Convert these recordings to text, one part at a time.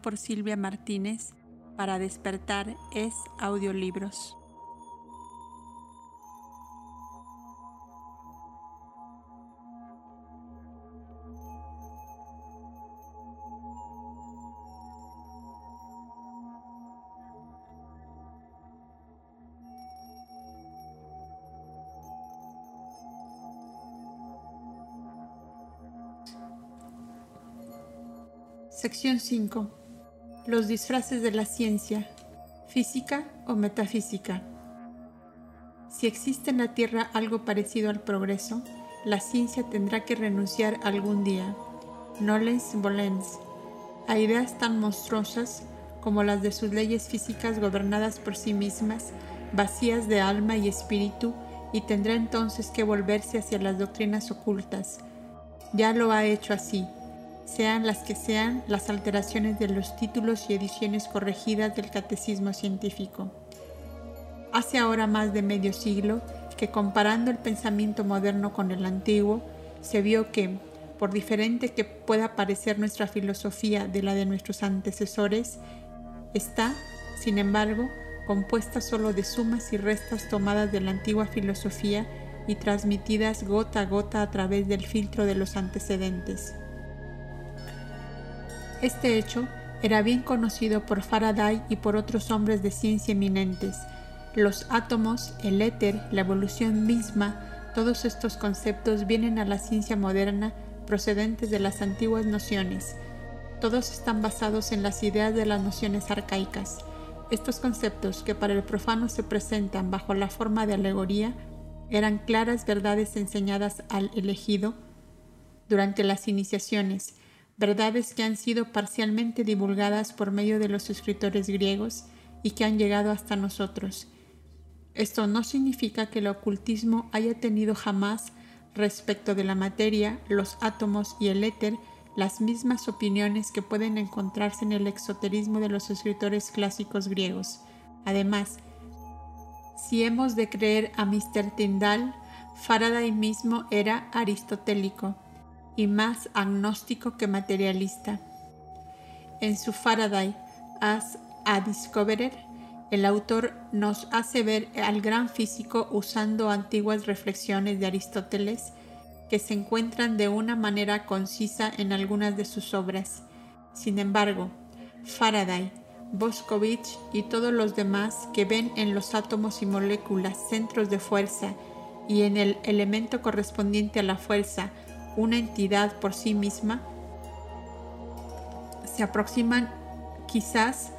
por Silvia Martínez para despertar es audiolibros. Sección 5. Los disfraces de la ciencia, física o metafísica. Si existe en la Tierra algo parecido al progreso, la ciencia tendrá que renunciar algún día, nolens volens, a ideas tan monstruosas como las de sus leyes físicas gobernadas por sí mismas, vacías de alma y espíritu, y tendrá entonces que volverse hacia las doctrinas ocultas. Ya lo ha hecho así sean las que sean las alteraciones de los títulos y ediciones corregidas del catecismo científico. Hace ahora más de medio siglo que comparando el pensamiento moderno con el antiguo, se vio que, por diferente que pueda parecer nuestra filosofía de la de nuestros antecesores, está, sin embargo, compuesta solo de sumas y restas tomadas de la antigua filosofía y transmitidas gota a gota a través del filtro de los antecedentes. Este hecho era bien conocido por Faraday y por otros hombres de ciencia eminentes. Los átomos, el éter, la evolución misma, todos estos conceptos vienen a la ciencia moderna procedentes de las antiguas nociones. Todos están basados en las ideas de las nociones arcaicas. Estos conceptos, que para el profano se presentan bajo la forma de alegoría, eran claras verdades enseñadas al elegido durante las iniciaciones, verdades que han sido parcialmente divulgadas por medio de los escritores griegos y que han llegado hasta nosotros. Esto no significa que el ocultismo haya tenido jamás respecto de la materia, los átomos y el éter las mismas opiniones que pueden encontrarse en el exoterismo de los escritores clásicos griegos. Además, si hemos de creer a Mr. Tyndall, Faraday mismo era aristotélico y más agnóstico que materialista. En su Faraday as a Discoverer, el autor nos hace ver al gran físico usando antiguas reflexiones de Aristóteles que se encuentran de una manera concisa en algunas de sus obras. Sin embargo, Faraday, Boscovich y todos los demás que ven en los átomos y moléculas centros de fuerza y en el elemento correspondiente a la fuerza una entidad por sí misma, se aproximan quizás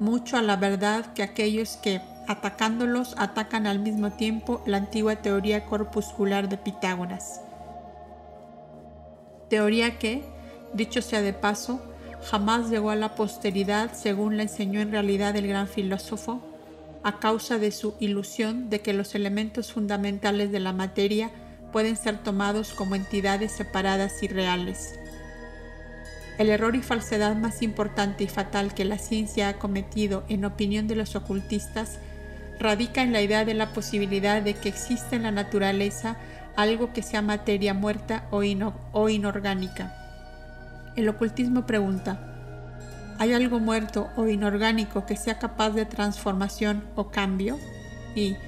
mucho a la verdad que aquellos que, atacándolos, atacan al mismo tiempo la antigua teoría corpuscular de Pitágoras. Teoría que, dicho sea de paso, jamás llegó a la posteridad según la enseñó en realidad el gran filósofo, a causa de su ilusión de que los elementos fundamentales de la materia pueden ser tomados como entidades separadas y reales. El error y falsedad más importante y fatal que la ciencia ha cometido, en opinión de los ocultistas, radica en la idea de la posibilidad de que existe en la naturaleza algo que sea materia muerta o, o inorgánica. El ocultismo pregunta, ¿hay algo muerto o inorgánico que sea capaz de transformación o cambio? Y,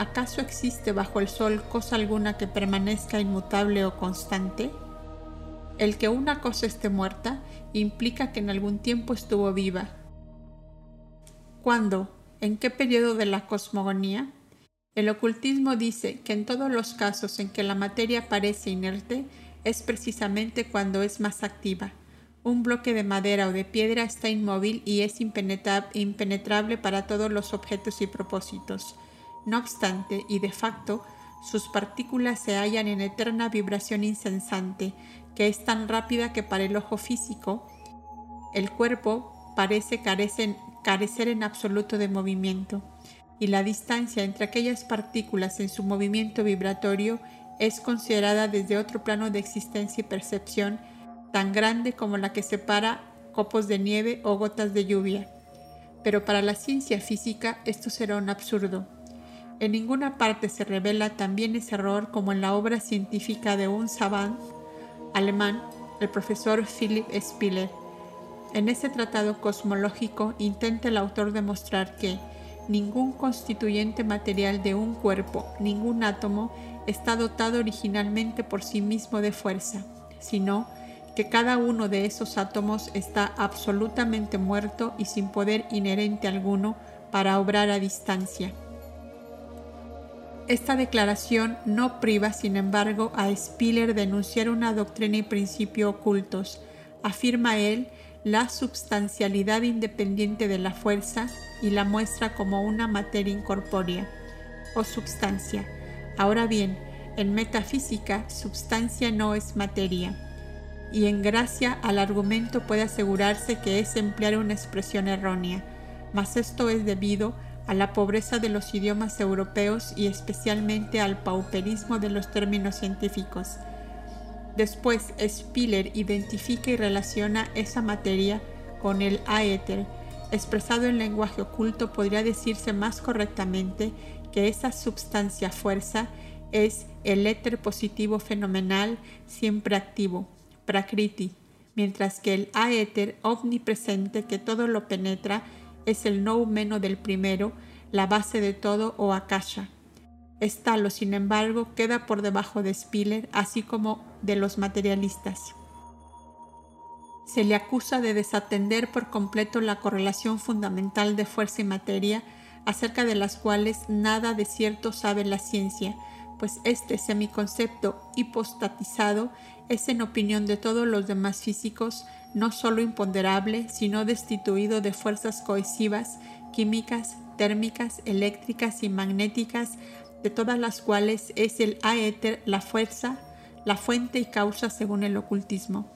¿acaso existe bajo el sol cosa alguna que permanezca inmutable o constante? El que una cosa esté muerta implica que en algún tiempo estuvo viva. ¿Cuándo? ¿En qué periodo de la cosmogonía? El ocultismo dice que en todos los casos en que la materia parece inerte es precisamente cuando es más activa. Un bloque de madera o de piedra está inmóvil y es impenetrable para todos los objetos y propósitos. No obstante, y de facto, sus partículas se hallan en eterna vibración incesante, que es tan rápida que para el ojo físico el cuerpo parece carecer en absoluto de movimiento, y la distancia entre aquellas partículas en su movimiento vibratorio es considerada desde otro plano de existencia y percepción tan grande como la que separa copos de nieve o gotas de lluvia. Pero para la ciencia física esto será un absurdo en ninguna parte se revela también ese error como en la obra científica de un savant alemán, el profesor Philipp Spiller, En ese tratado cosmológico intenta el autor demostrar que ningún constituyente material de un cuerpo, ningún átomo, está dotado originalmente por sí mismo de fuerza, sino que cada uno de esos átomos está absolutamente muerto y sin poder inherente alguno para obrar a distancia. Esta declaración no priva, sin embargo, a Spiller de enunciar una doctrina y principio ocultos. Afirma él la substancialidad independiente de la fuerza y la muestra como una materia incorpórea o substancia. Ahora bien, en metafísica, substancia no es materia, y en gracia al argumento puede asegurarse que es emplear una expresión errónea, mas esto es debido a la pobreza de los idiomas europeos y especialmente al pauperismo de los términos científicos. Después, Spiller identifica y relaciona esa materia con el aéter. Expresado en lenguaje oculto, podría decirse más correctamente que esa substancia fuerza es el éter positivo fenomenal siempre activo, prakriti, mientras que el aéter omnipresente que todo lo penetra es el no humano del primero, la base de todo o akasha. Estalo, sin embargo, queda por debajo de Spiller, así como de los materialistas. Se le acusa de desatender por completo la correlación fundamental de fuerza y materia, acerca de las cuales nada de cierto sabe la ciencia, pues este semiconcepto hipostatizado es en opinión de todos los demás físicos no solo imponderable, sino destituido de fuerzas cohesivas, químicas, térmicas, eléctricas y magnéticas, de todas las cuales es el aéter la fuerza, la fuente y causa según el ocultismo.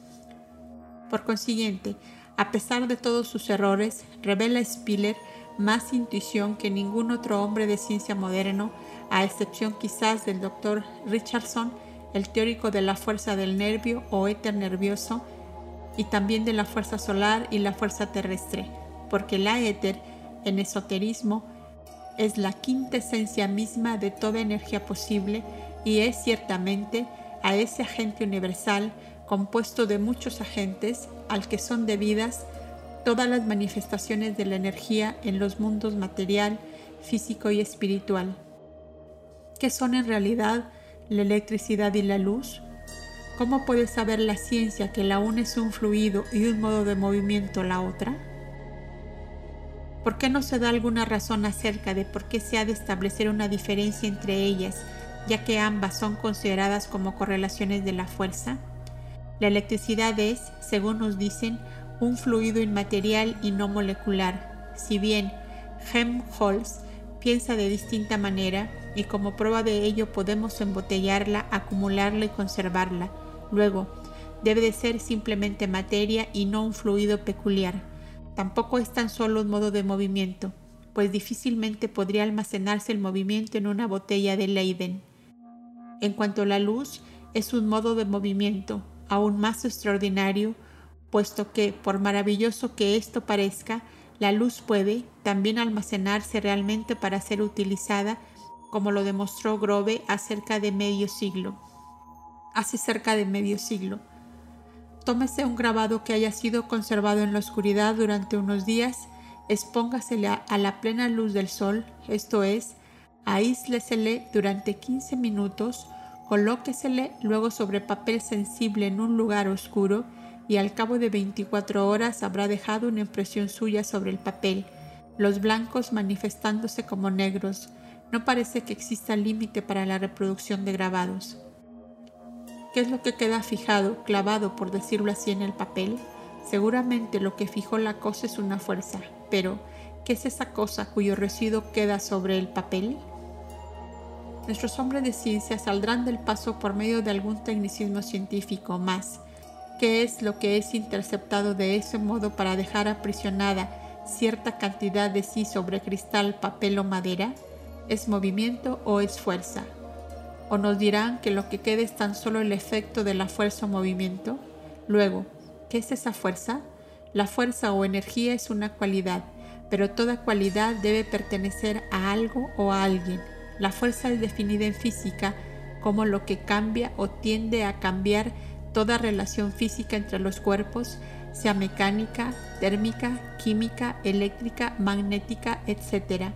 Por consiguiente, a pesar de todos sus errores, revela Spiller más intuición que ningún otro hombre de ciencia moderno, a excepción quizás del doctor Richardson, el teórico de la fuerza del nervio o éter nervioso, y también de la fuerza solar y la fuerza terrestre, porque la éter, en esoterismo, es la quinta esencia misma de toda energía posible y es ciertamente a ese agente universal compuesto de muchos agentes al que son debidas todas las manifestaciones de la energía en los mundos material, físico y espiritual. ¿Qué son en realidad la electricidad y la luz? ¿Cómo puede saber la ciencia que la una es un fluido y un modo de movimiento la otra? ¿Por qué no se da alguna razón acerca de por qué se ha de establecer una diferencia entre ellas, ya que ambas son consideradas como correlaciones de la fuerza? La electricidad es, según nos dicen, un fluido inmaterial y no molecular, si bien Helmholtz piensa de distinta manera y como prueba de ello podemos embotellarla, acumularla y conservarla. Luego, debe de ser simplemente materia y no un fluido peculiar. Tampoco es tan solo un modo de movimiento, pues difícilmente podría almacenarse el movimiento en una botella de Leiden. En cuanto a la luz, es un modo de movimiento aún más extraordinario, puesto que, por maravilloso que esto parezca, la luz puede también almacenarse realmente para ser utilizada, como lo demostró Grove acerca de medio siglo. Hace cerca de medio siglo. Tómese un grabado que haya sido conservado en la oscuridad durante unos días, expóngasele a la plena luz del sol, esto es, aíslesele durante 15 minutos, colóquesele luego sobre papel sensible en un lugar oscuro y al cabo de 24 horas habrá dejado una impresión suya sobre el papel, los blancos manifestándose como negros. No parece que exista límite para la reproducción de grabados. ¿Qué es lo que queda fijado, clavado, por decirlo así, en el papel? Seguramente lo que fijó la cosa es una fuerza, pero ¿qué es esa cosa cuyo residuo queda sobre el papel? Nuestros hombres de ciencia saldrán del paso por medio de algún tecnicismo científico más, qué es lo que es interceptado de ese modo para dejar aprisionada cierta cantidad de sí sobre cristal, papel o madera? ¿Es movimiento o es fuerza? ¿O nos dirán que lo que queda es tan solo el efecto de la fuerza o movimiento? Luego, ¿qué es esa fuerza? La fuerza o energía es una cualidad, pero toda cualidad debe pertenecer a algo o a alguien. La fuerza es definida en física como lo que cambia o tiende a cambiar toda relación física entre los cuerpos sea mecánica, térmica, química, eléctrica, magnética, etc.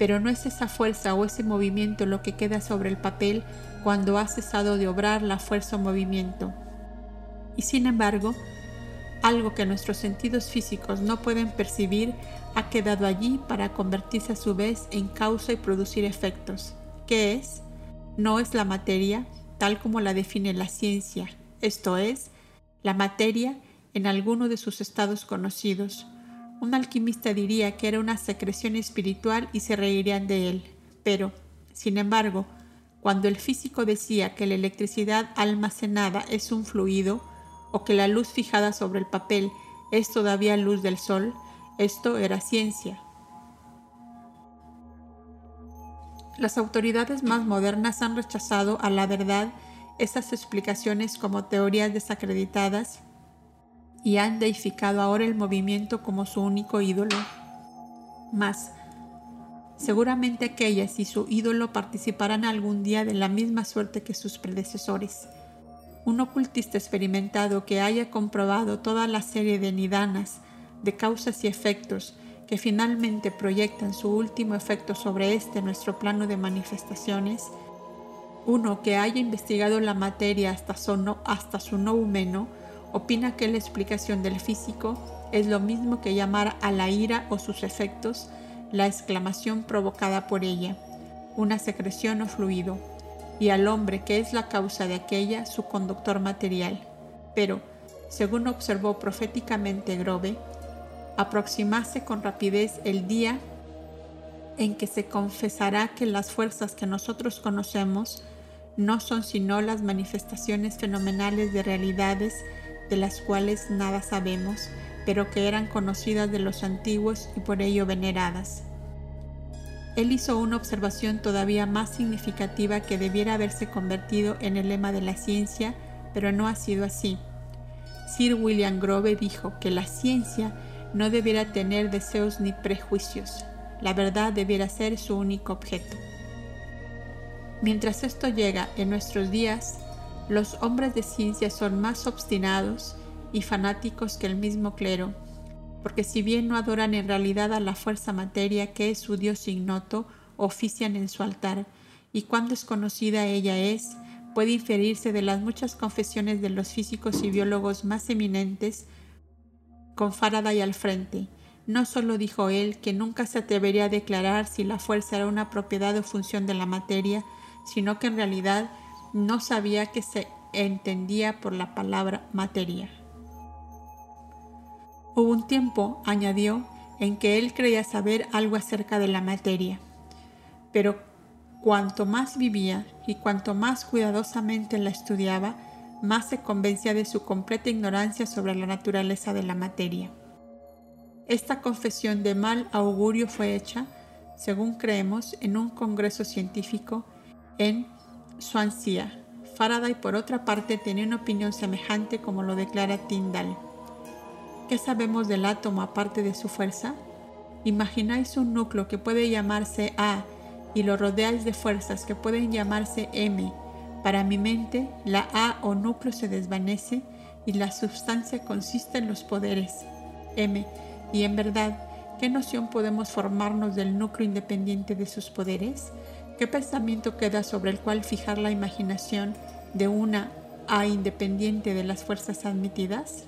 Pero no es esa fuerza o ese movimiento lo que queda sobre el papel cuando ha cesado de obrar la fuerza o movimiento. Y sin embargo, algo que nuestros sentidos físicos no pueden percibir ha quedado allí para convertirse a su vez en causa y producir efectos. ¿Qué es? No es la materia tal como la define la ciencia, esto es, la materia en alguno de sus estados conocidos. Un alquimista diría que era una secreción espiritual y se reirían de él. Pero, sin embargo, cuando el físico decía que la electricidad almacenada es un fluido, o que la luz fijada sobre el papel es todavía luz del sol, esto era ciencia. Las autoridades más modernas han rechazado a la verdad esas explicaciones como teorías desacreditadas y han deificado ahora el movimiento como su único ídolo. Mas, seguramente aquellas y su ídolo participarán algún día de la misma suerte que sus predecesores un ocultista experimentado que haya comprobado toda la serie de nidanas, de causas y efectos, que finalmente proyectan su último efecto sobre este nuestro plano de manifestaciones, uno que haya investigado la materia hasta su no, hasta su no humano, opina que la explicación del físico es lo mismo que llamar a la ira o sus efectos la exclamación provocada por ella, una secreción o fluido, y al hombre que es la causa de aquella su conductor material. Pero, según observó proféticamente Grove, aproximase con rapidez el día en que se confesará que las fuerzas que nosotros conocemos no son sino las manifestaciones fenomenales de realidades de las cuales nada sabemos, pero que eran conocidas de los antiguos y por ello veneradas. Él hizo una observación todavía más significativa que debiera haberse convertido en el lema de la ciencia, pero no ha sido así. Sir William Grove dijo que la ciencia no debiera tener deseos ni prejuicios. La verdad debiera ser su único objeto. Mientras esto llega en nuestros días, los hombres de ciencia son más obstinados y fanáticos que el mismo clero porque si bien no adoran en realidad a la fuerza materia que es su Dios ignoto, ofician en su altar, y cuán desconocida ella es, puede inferirse de las muchas confesiones de los físicos y biólogos más eminentes con Faraday al frente. No solo dijo él que nunca se atrevería a declarar si la fuerza era una propiedad o función de la materia, sino que en realidad no sabía que se entendía por la palabra materia. Hubo un tiempo, añadió, en que él creía saber algo acerca de la materia, pero cuanto más vivía y cuanto más cuidadosamente la estudiaba, más se convencía de su completa ignorancia sobre la naturaleza de la materia. Esta confesión de mal augurio fue hecha, según creemos, en un congreso científico en Swansea. Faraday, por otra parte, tenía una opinión semejante como lo declara Tyndall. ¿Qué sabemos del átomo aparte de su fuerza? Imagináis un núcleo que puede llamarse A y lo rodeáis de fuerzas que pueden llamarse M. Para mi mente, la A o núcleo se desvanece y la sustancia consiste en los poderes M. Y en verdad, ¿qué noción podemos formarnos del núcleo independiente de sus poderes? ¿Qué pensamiento queda sobre el cual fijar la imaginación de una A independiente de las fuerzas admitidas?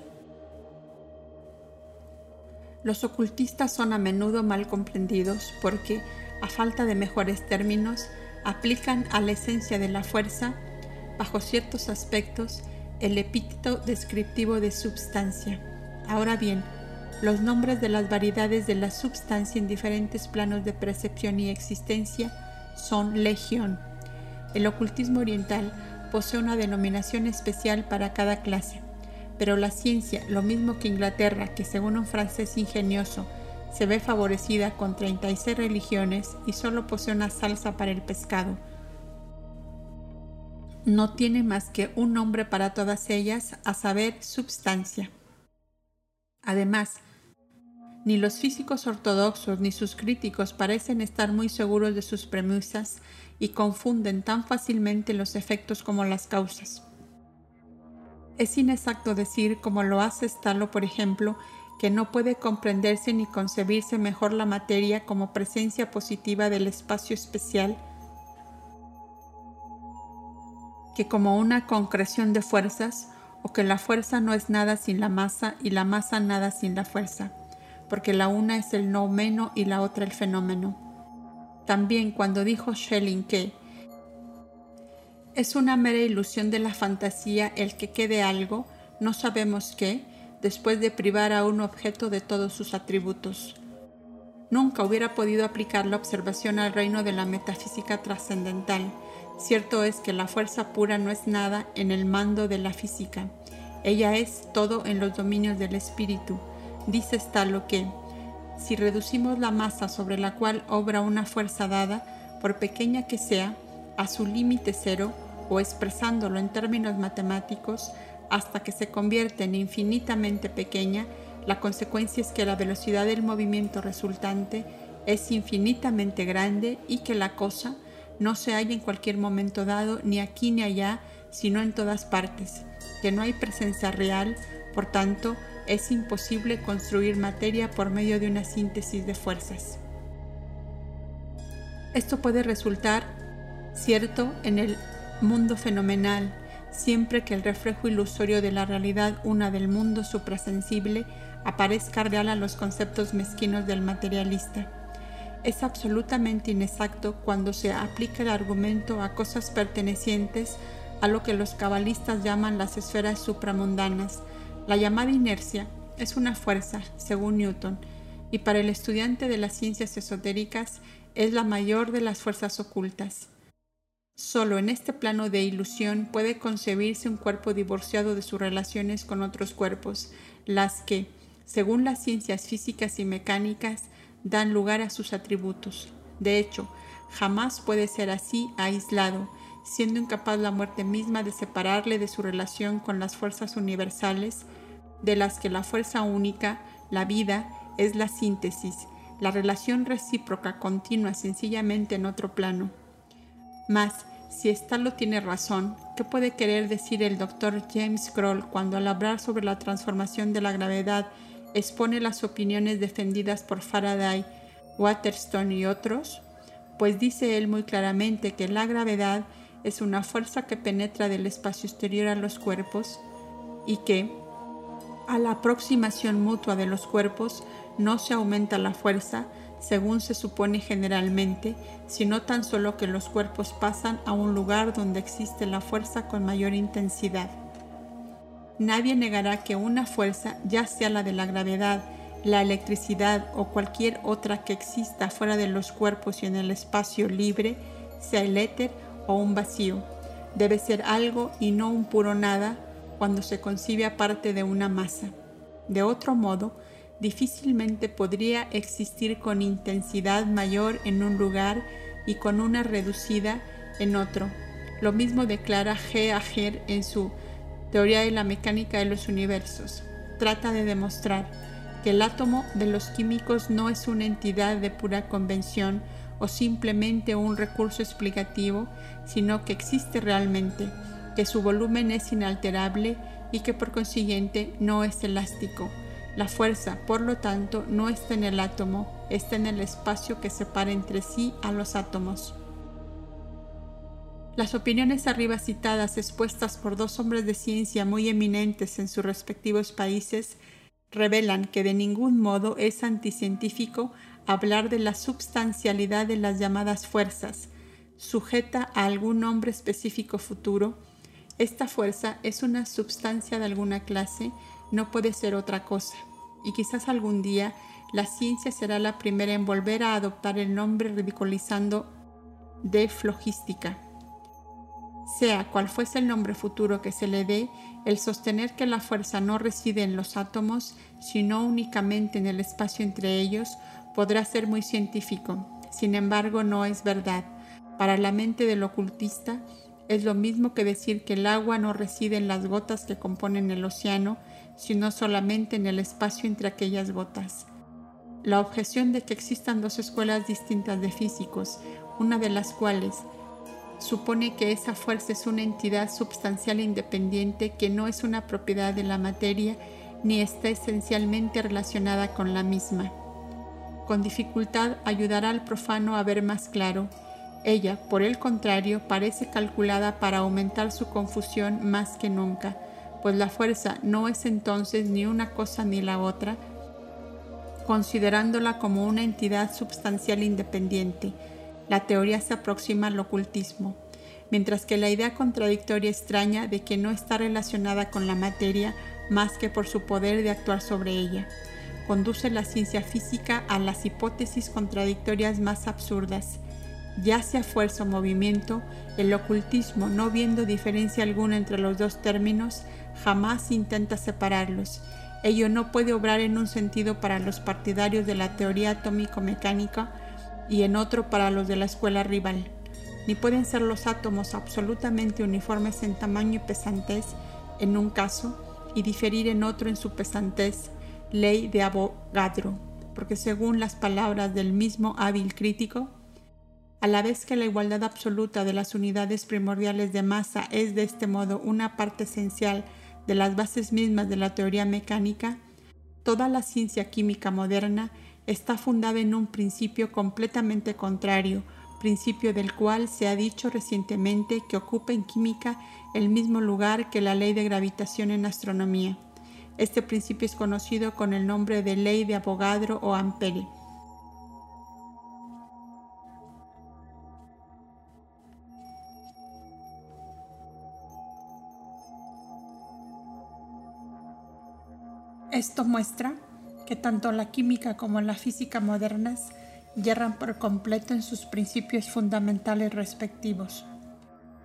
Los ocultistas son a menudo mal comprendidos porque, a falta de mejores términos, aplican a la esencia de la fuerza, bajo ciertos aspectos, el epíteto descriptivo de substancia. Ahora bien, los nombres de las variedades de la substancia en diferentes planos de percepción y existencia son legión. El ocultismo oriental posee una denominación especial para cada clase pero la ciencia, lo mismo que Inglaterra, que según un francés ingenioso, se ve favorecida con 36 religiones y solo posee una salsa para el pescado, no tiene más que un nombre para todas ellas, a saber, substancia. Además, ni los físicos ortodoxos ni sus críticos parecen estar muy seguros de sus premisas y confunden tan fácilmente los efectos como las causas. Es inexacto decir, como lo hace Stalo, por ejemplo, que no puede comprenderse ni concebirse mejor la materia como presencia positiva del espacio especial que como una concreción de fuerzas, o que la fuerza no es nada sin la masa y la masa nada sin la fuerza, porque la una es el noumeno y la otra el fenómeno. También cuando dijo Schelling que es una mera ilusión de la fantasía el que quede algo, no sabemos qué, después de privar a un objeto de todos sus atributos. Nunca hubiera podido aplicar la observación al reino de la metafísica trascendental. Cierto es que la fuerza pura no es nada en el mando de la física. Ella es todo en los dominios del espíritu. Dice lo que, si reducimos la masa sobre la cual obra una fuerza dada, por pequeña que sea, a su límite cero, o expresándolo en términos matemáticos, hasta que se convierte en infinitamente pequeña, la consecuencia es que la velocidad del movimiento resultante es infinitamente grande y que la cosa no se halla en cualquier momento dado ni aquí ni allá, sino en todas partes, que no hay presencia real, por tanto, es imposible construir materia por medio de una síntesis de fuerzas. Esto puede resultar cierto en el mundo fenomenal, siempre que el reflejo ilusorio de la realidad una del mundo suprasensible aparezca real a los conceptos mezquinos del materialista. Es absolutamente inexacto cuando se aplica el argumento a cosas pertenecientes a lo que los cabalistas llaman las esferas supramundanas. La llamada inercia es una fuerza, según Newton, y para el estudiante de las ciencias esotéricas es la mayor de las fuerzas ocultas. Solo en este plano de ilusión puede concebirse un cuerpo divorciado de sus relaciones con otros cuerpos, las que, según las ciencias físicas y mecánicas, dan lugar a sus atributos. De hecho, jamás puede ser así aislado, siendo incapaz la muerte misma de separarle de su relación con las fuerzas universales, de las que la fuerza única, la vida, es la síntesis, la relación recíproca continua sencillamente en otro plano. Mas, si Stalo tiene razón, ¿qué puede querer decir el doctor James Kroll cuando al hablar sobre la transformación de la gravedad expone las opiniones defendidas por Faraday, Waterstone y otros? Pues dice él muy claramente que la gravedad es una fuerza que penetra del espacio exterior a los cuerpos y que, a la aproximación mutua de los cuerpos, no se aumenta la fuerza, según se supone generalmente, sino tan solo que los cuerpos pasan a un lugar donde existe la fuerza con mayor intensidad. Nadie negará que una fuerza, ya sea la de la gravedad, la electricidad o cualquier otra que exista fuera de los cuerpos y en el espacio libre, sea el éter o un vacío, debe ser algo y no un puro nada cuando se concibe aparte de una masa. De otro modo, difícilmente podría existir con intensidad mayor en un lugar y con una reducida en otro. Lo mismo declara G. Ager en su Teoría de la mecánica de los universos. Trata de demostrar que el átomo de los químicos no es una entidad de pura convención o simplemente un recurso explicativo, sino que existe realmente, que su volumen es inalterable y que por consiguiente no es elástico. La fuerza, por lo tanto, no está en el átomo, está en el espacio que separa entre sí a los átomos. Las opiniones arriba citadas expuestas por dos hombres de ciencia muy eminentes en sus respectivos países revelan que de ningún modo es anticientífico hablar de la substancialidad de las llamadas fuerzas, sujeta a algún nombre específico futuro. Esta fuerza es una substancia de alguna clase, no puede ser otra cosa, y quizás algún día la ciencia será la primera en volver a adoptar el nombre ridiculizando de flogística. Sea cual fuese el nombre futuro que se le dé, el sostener que la fuerza no reside en los átomos, sino únicamente en el espacio entre ellos, podrá ser muy científico. Sin embargo, no es verdad. Para la mente del ocultista, es lo mismo que decir que el agua no reside en las gotas que componen el océano, sino solamente en el espacio entre aquellas gotas. La objeción de que existan dos escuelas distintas de físicos, una de las cuales supone que esa fuerza es una entidad substancial e independiente que no es una propiedad de la materia ni está esencialmente relacionada con la misma. Con dificultad ayudará al profano a ver más claro. Ella, por el contrario, parece calculada para aumentar su confusión más que nunca, pues la fuerza no es entonces ni una cosa ni la otra, considerándola como una entidad substancial independiente. La teoría se aproxima al ocultismo, mientras que la idea contradictoria extraña de que no está relacionada con la materia más que por su poder de actuar sobre ella. Conduce la ciencia física a las hipótesis contradictorias más absurdas. Ya sea fuerza o movimiento, el ocultismo, no viendo diferencia alguna entre los dos términos, jamás intenta separarlos. Ello no puede obrar en un sentido para los partidarios de la teoría atómico-mecánica y en otro para los de la escuela rival. Ni pueden ser los átomos absolutamente uniformes en tamaño y pesantez en un caso y diferir en otro en su pesantez, ley de Avogadro, porque según las palabras del mismo hábil crítico, a la vez que la igualdad absoluta de las unidades primordiales de masa es de este modo una parte esencial de las bases mismas de la teoría mecánica, toda la ciencia química moderna está fundada en un principio completamente contrario, principio del cual se ha dicho recientemente que ocupa en química el mismo lugar que la ley de gravitación en astronomía. Este principio es conocido con el nombre de ley de Avogadro o Ampere. Esto muestra que tanto la química como la física modernas yerran por completo en sus principios fundamentales respectivos.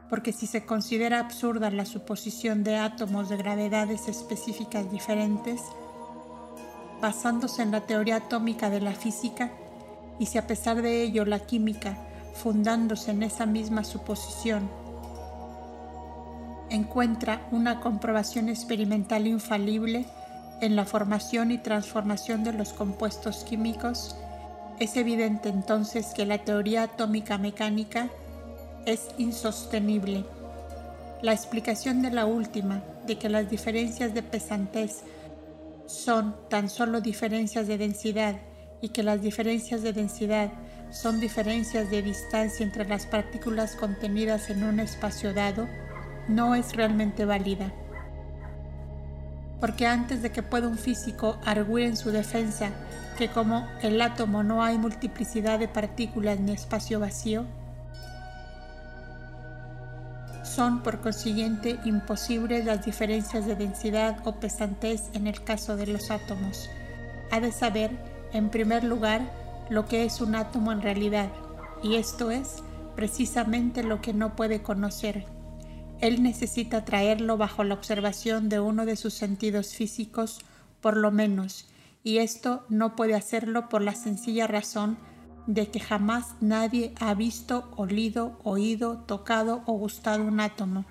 Porque si se considera absurda la suposición de átomos de gravedades específicas diferentes, basándose en la teoría atómica de la física, y si a pesar de ello la química, fundándose en esa misma suposición, encuentra una comprobación experimental infalible en la formación y transformación de los compuestos químicos, es evidente entonces que la teoría atómica mecánica es insostenible. La explicación de la última, de que las diferencias de pesantez son tan solo diferencias de densidad y que las diferencias de densidad son diferencias de distancia entre las partículas contenidas en un espacio dado, no es realmente válida porque antes de que pueda un físico arguir en su defensa que como el átomo no hay multiplicidad de partículas ni espacio vacío, son por consiguiente imposibles las diferencias de densidad o pesantez en el caso de los átomos. Ha de saber, en primer lugar, lo que es un átomo en realidad, y esto es precisamente lo que no puede conocer, él necesita traerlo bajo la observación de uno de sus sentidos físicos, por lo menos, y esto no puede hacerlo por la sencilla razón de que jamás nadie ha visto, olido, oído, tocado o gustado un átomo.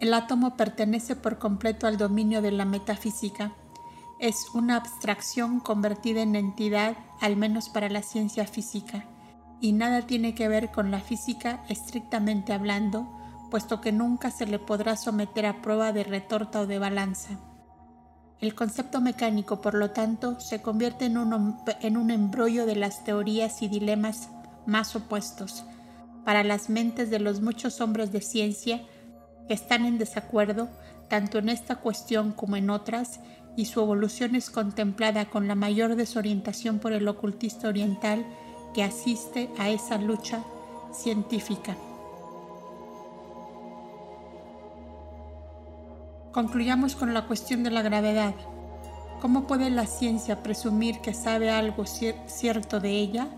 El átomo pertenece por completo al dominio de la metafísica. Es una abstracción convertida en entidad, al menos para la ciencia física y nada tiene que ver con la física estrictamente hablando, puesto que nunca se le podrá someter a prueba de retorta o de balanza. El concepto mecánico, por lo tanto, se convierte en un, en un embrollo de las teorías y dilemas más opuestos para las mentes de los muchos hombres de ciencia que están en desacuerdo tanto en esta cuestión como en otras, y su evolución es contemplada con la mayor desorientación por el ocultista oriental que asiste a esa lucha científica. Concluyamos con la cuestión de la gravedad. ¿Cómo puede la ciencia presumir que sabe algo cierto de ella?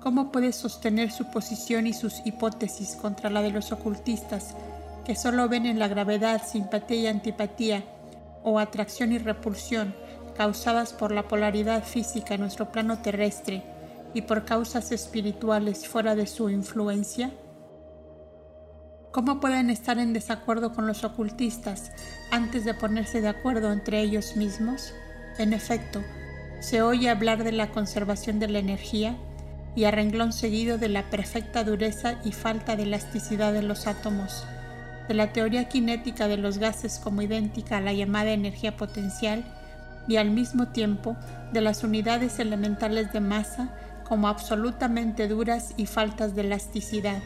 ¿Cómo puede sostener su posición y sus hipótesis contra la de los ocultistas, que solo ven en la gravedad simpatía y antipatía, o atracción y repulsión, causadas por la polaridad física en nuestro plano terrestre, y por causas espirituales fuera de su influencia? ¿Cómo pueden estar en desacuerdo con los ocultistas antes de ponerse de acuerdo entre ellos mismos? En efecto, se oye hablar de la conservación de la energía y a renglón seguido de la perfecta dureza y falta de elasticidad de los átomos, de la teoría cinética de los gases como idéntica a la llamada energía potencial y al mismo tiempo de las unidades elementales de masa como absolutamente duras y faltas de elasticidad.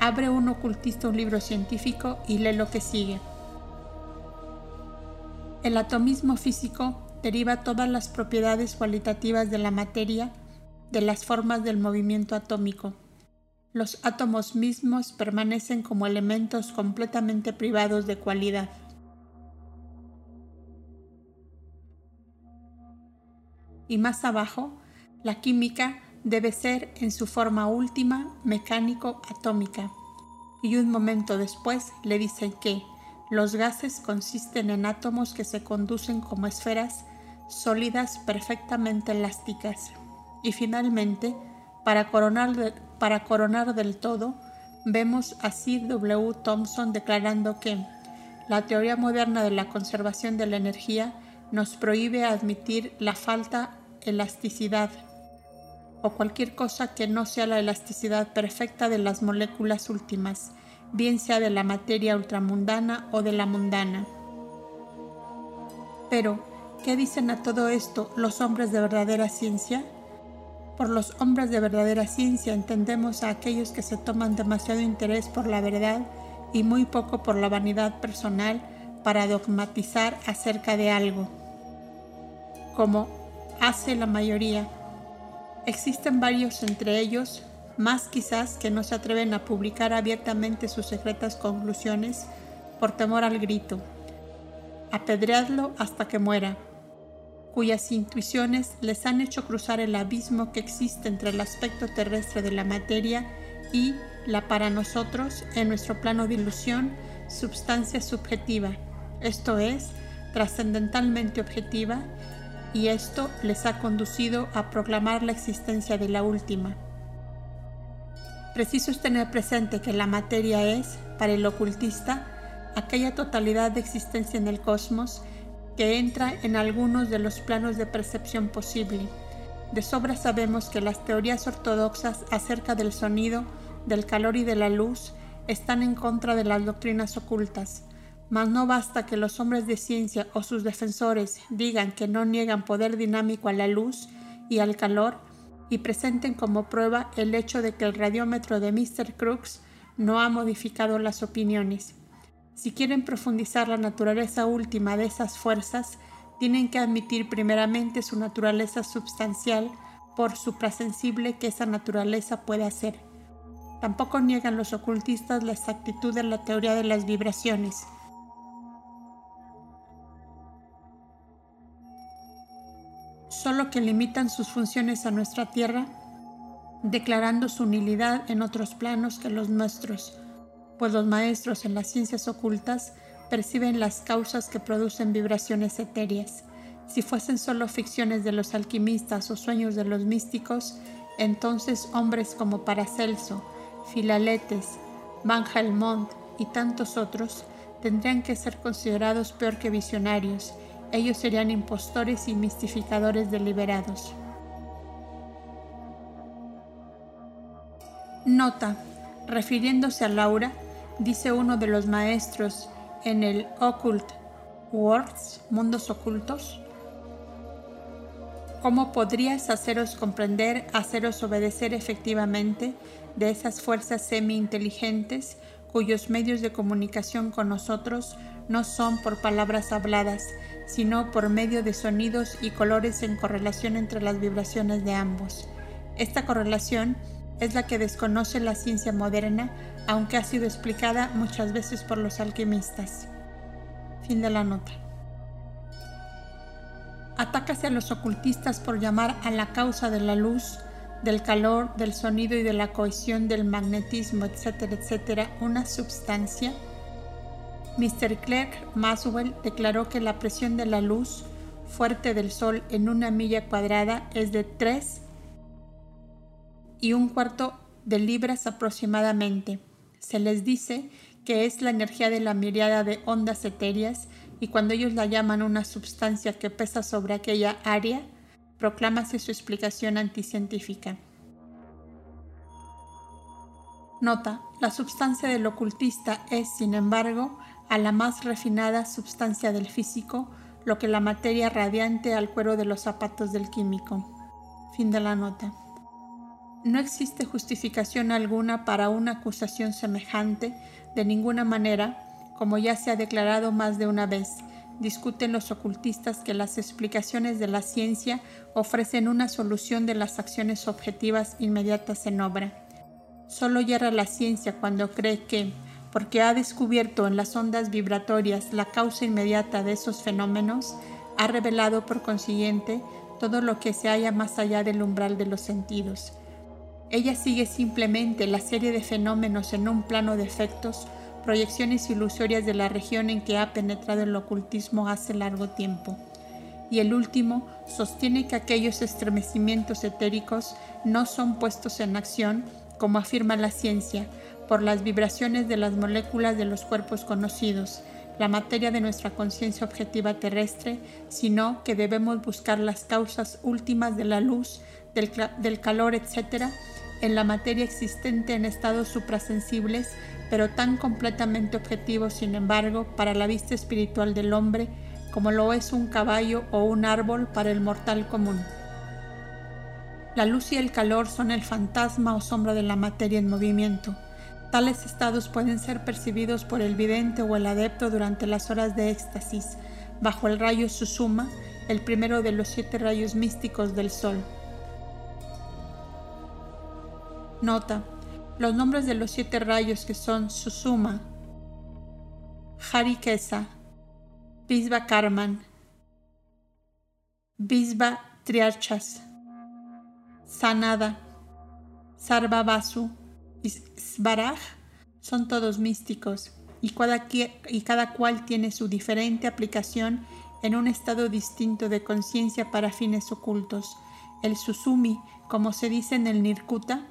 Abre un ocultista un libro científico y lee lo que sigue. El atomismo físico deriva todas las propiedades cualitativas de la materia de las formas del movimiento atómico. Los átomos mismos permanecen como elementos completamente privados de cualidad. Y más abajo, la química debe ser en su forma última mecánico-atómica. Y un momento después le dicen que los gases consisten en átomos que se conducen como esferas sólidas perfectamente elásticas. Y finalmente, para coronar, para coronar del todo, vemos a Sir W. Thomson declarando que la teoría moderna de la conservación de la energía nos prohíbe admitir la falta elasticidad o cualquier cosa que no sea la elasticidad perfecta de las moléculas últimas, bien sea de la materia ultramundana o de la mundana. Pero, ¿qué dicen a todo esto los hombres de verdadera ciencia? Por los hombres de verdadera ciencia entendemos a aquellos que se toman demasiado interés por la verdad y muy poco por la vanidad personal para dogmatizar acerca de algo, como hace la mayoría Existen varios entre ellos, más quizás que no se atreven a publicar abiertamente sus secretas conclusiones por temor al grito. Apedreadlo hasta que muera, cuyas intuiciones les han hecho cruzar el abismo que existe entre el aspecto terrestre de la materia y la para nosotros, en nuestro plano de ilusión, substancia subjetiva, esto es, trascendentalmente objetiva y esto les ha conducido a proclamar la existencia de la última. Preciso es tener presente que la materia es, para el ocultista, aquella totalidad de existencia en el cosmos que entra en algunos de los planos de percepción posible. De sobra sabemos que las teorías ortodoxas acerca del sonido, del calor y de la luz están en contra de las doctrinas ocultas, mas no basta que los hombres de ciencia o sus defensores digan que no niegan poder dinámico a la luz y al calor y presenten como prueba el hecho de que el radiómetro de Mr. Crooks no ha modificado las opiniones. Si quieren profundizar la naturaleza última de esas fuerzas, tienen que admitir primeramente su naturaleza substancial por suprasensible que esa naturaleza puede hacer. Tampoco niegan los ocultistas la exactitud de la teoría de las vibraciones solo que limitan sus funciones a nuestra Tierra, declarando su nulidad en otros planos que los nuestros, pues los maestros en las ciencias ocultas perciben las causas que producen vibraciones etéreas. Si fuesen solo ficciones de los alquimistas o sueños de los místicos, entonces hombres como Paracelso, Filaletes, Van Helmont y tantos otros tendrían que ser considerados peor que visionarios ellos serían impostores y mistificadores deliberados. Nota, refiriéndose a Laura, dice uno de los maestros en el Occult Words, Mundos Ocultos, ¿cómo podrías haceros comprender, haceros obedecer efectivamente de esas fuerzas semi-inteligentes cuyos medios de comunicación con nosotros no son por palabras habladas, sino por medio de sonidos y colores en correlación entre las vibraciones de ambos. Esta correlación es la que desconoce la ciencia moderna, aunque ha sido explicada muchas veces por los alquimistas. Fin de la nota. Atácase a los ocultistas por llamar a la causa de la luz, del calor, del sonido y de la cohesión del magnetismo, etcétera, etcétera, una substancia Mr. Clerk Maswell declaró que la presión de la luz fuerte del Sol en una milla cuadrada es de 3 y un cuarto de libras aproximadamente. Se les dice que es la energía de la miriada de ondas etéreas y cuando ellos la llaman una sustancia que pesa sobre aquella área, proclámase su explicación anticientífica. Nota, la substancia del ocultista es, sin embargo, a la más refinada substancia del físico, lo que la materia radiante al cuero de los zapatos del químico. Fin de la nota. No existe justificación alguna para una acusación semejante, de ninguna manera, como ya se ha declarado más de una vez. Discuten los ocultistas que las explicaciones de la ciencia ofrecen una solución de las acciones objetivas inmediatas en obra. Solo yerra la ciencia cuando cree que, porque ha descubierto en las ondas vibratorias la causa inmediata de esos fenómenos, ha revelado por consiguiente todo lo que se halla más allá del umbral de los sentidos. Ella sigue simplemente la serie de fenómenos en un plano de efectos, proyecciones ilusorias de la región en que ha penetrado el ocultismo hace largo tiempo. Y el último sostiene que aquellos estremecimientos etéricos no son puestos en acción, como afirma la ciencia, por las vibraciones de las moléculas de los cuerpos conocidos, la materia de nuestra conciencia objetiva terrestre, sino que debemos buscar las causas últimas de la luz, del, calor, etc., en la materia existente en estados suprasensibles, pero tan completamente objetivos, sin embargo, para la vista espiritual del hombre, como lo es un caballo o un árbol para el mortal común. La luz y el calor son el fantasma o sombra de la materia en movimiento. Tales estados pueden ser percibidos por el vidente o el adepto durante las horas de éxtasis, bajo el rayo Susuma, el primero de los siete rayos místicos del Sol. Nota. Los nombres de los siete rayos que son Susuma, Harikesa, Bisba Karman, Bisba Triarchas, Sanada, Sarvabasu, y Svaraj son todos místicos y cada, y cada cual tiene su diferente aplicación en un estado distinto de conciencia para fines ocultos. El Susumi, como se dice en el Nirkuta,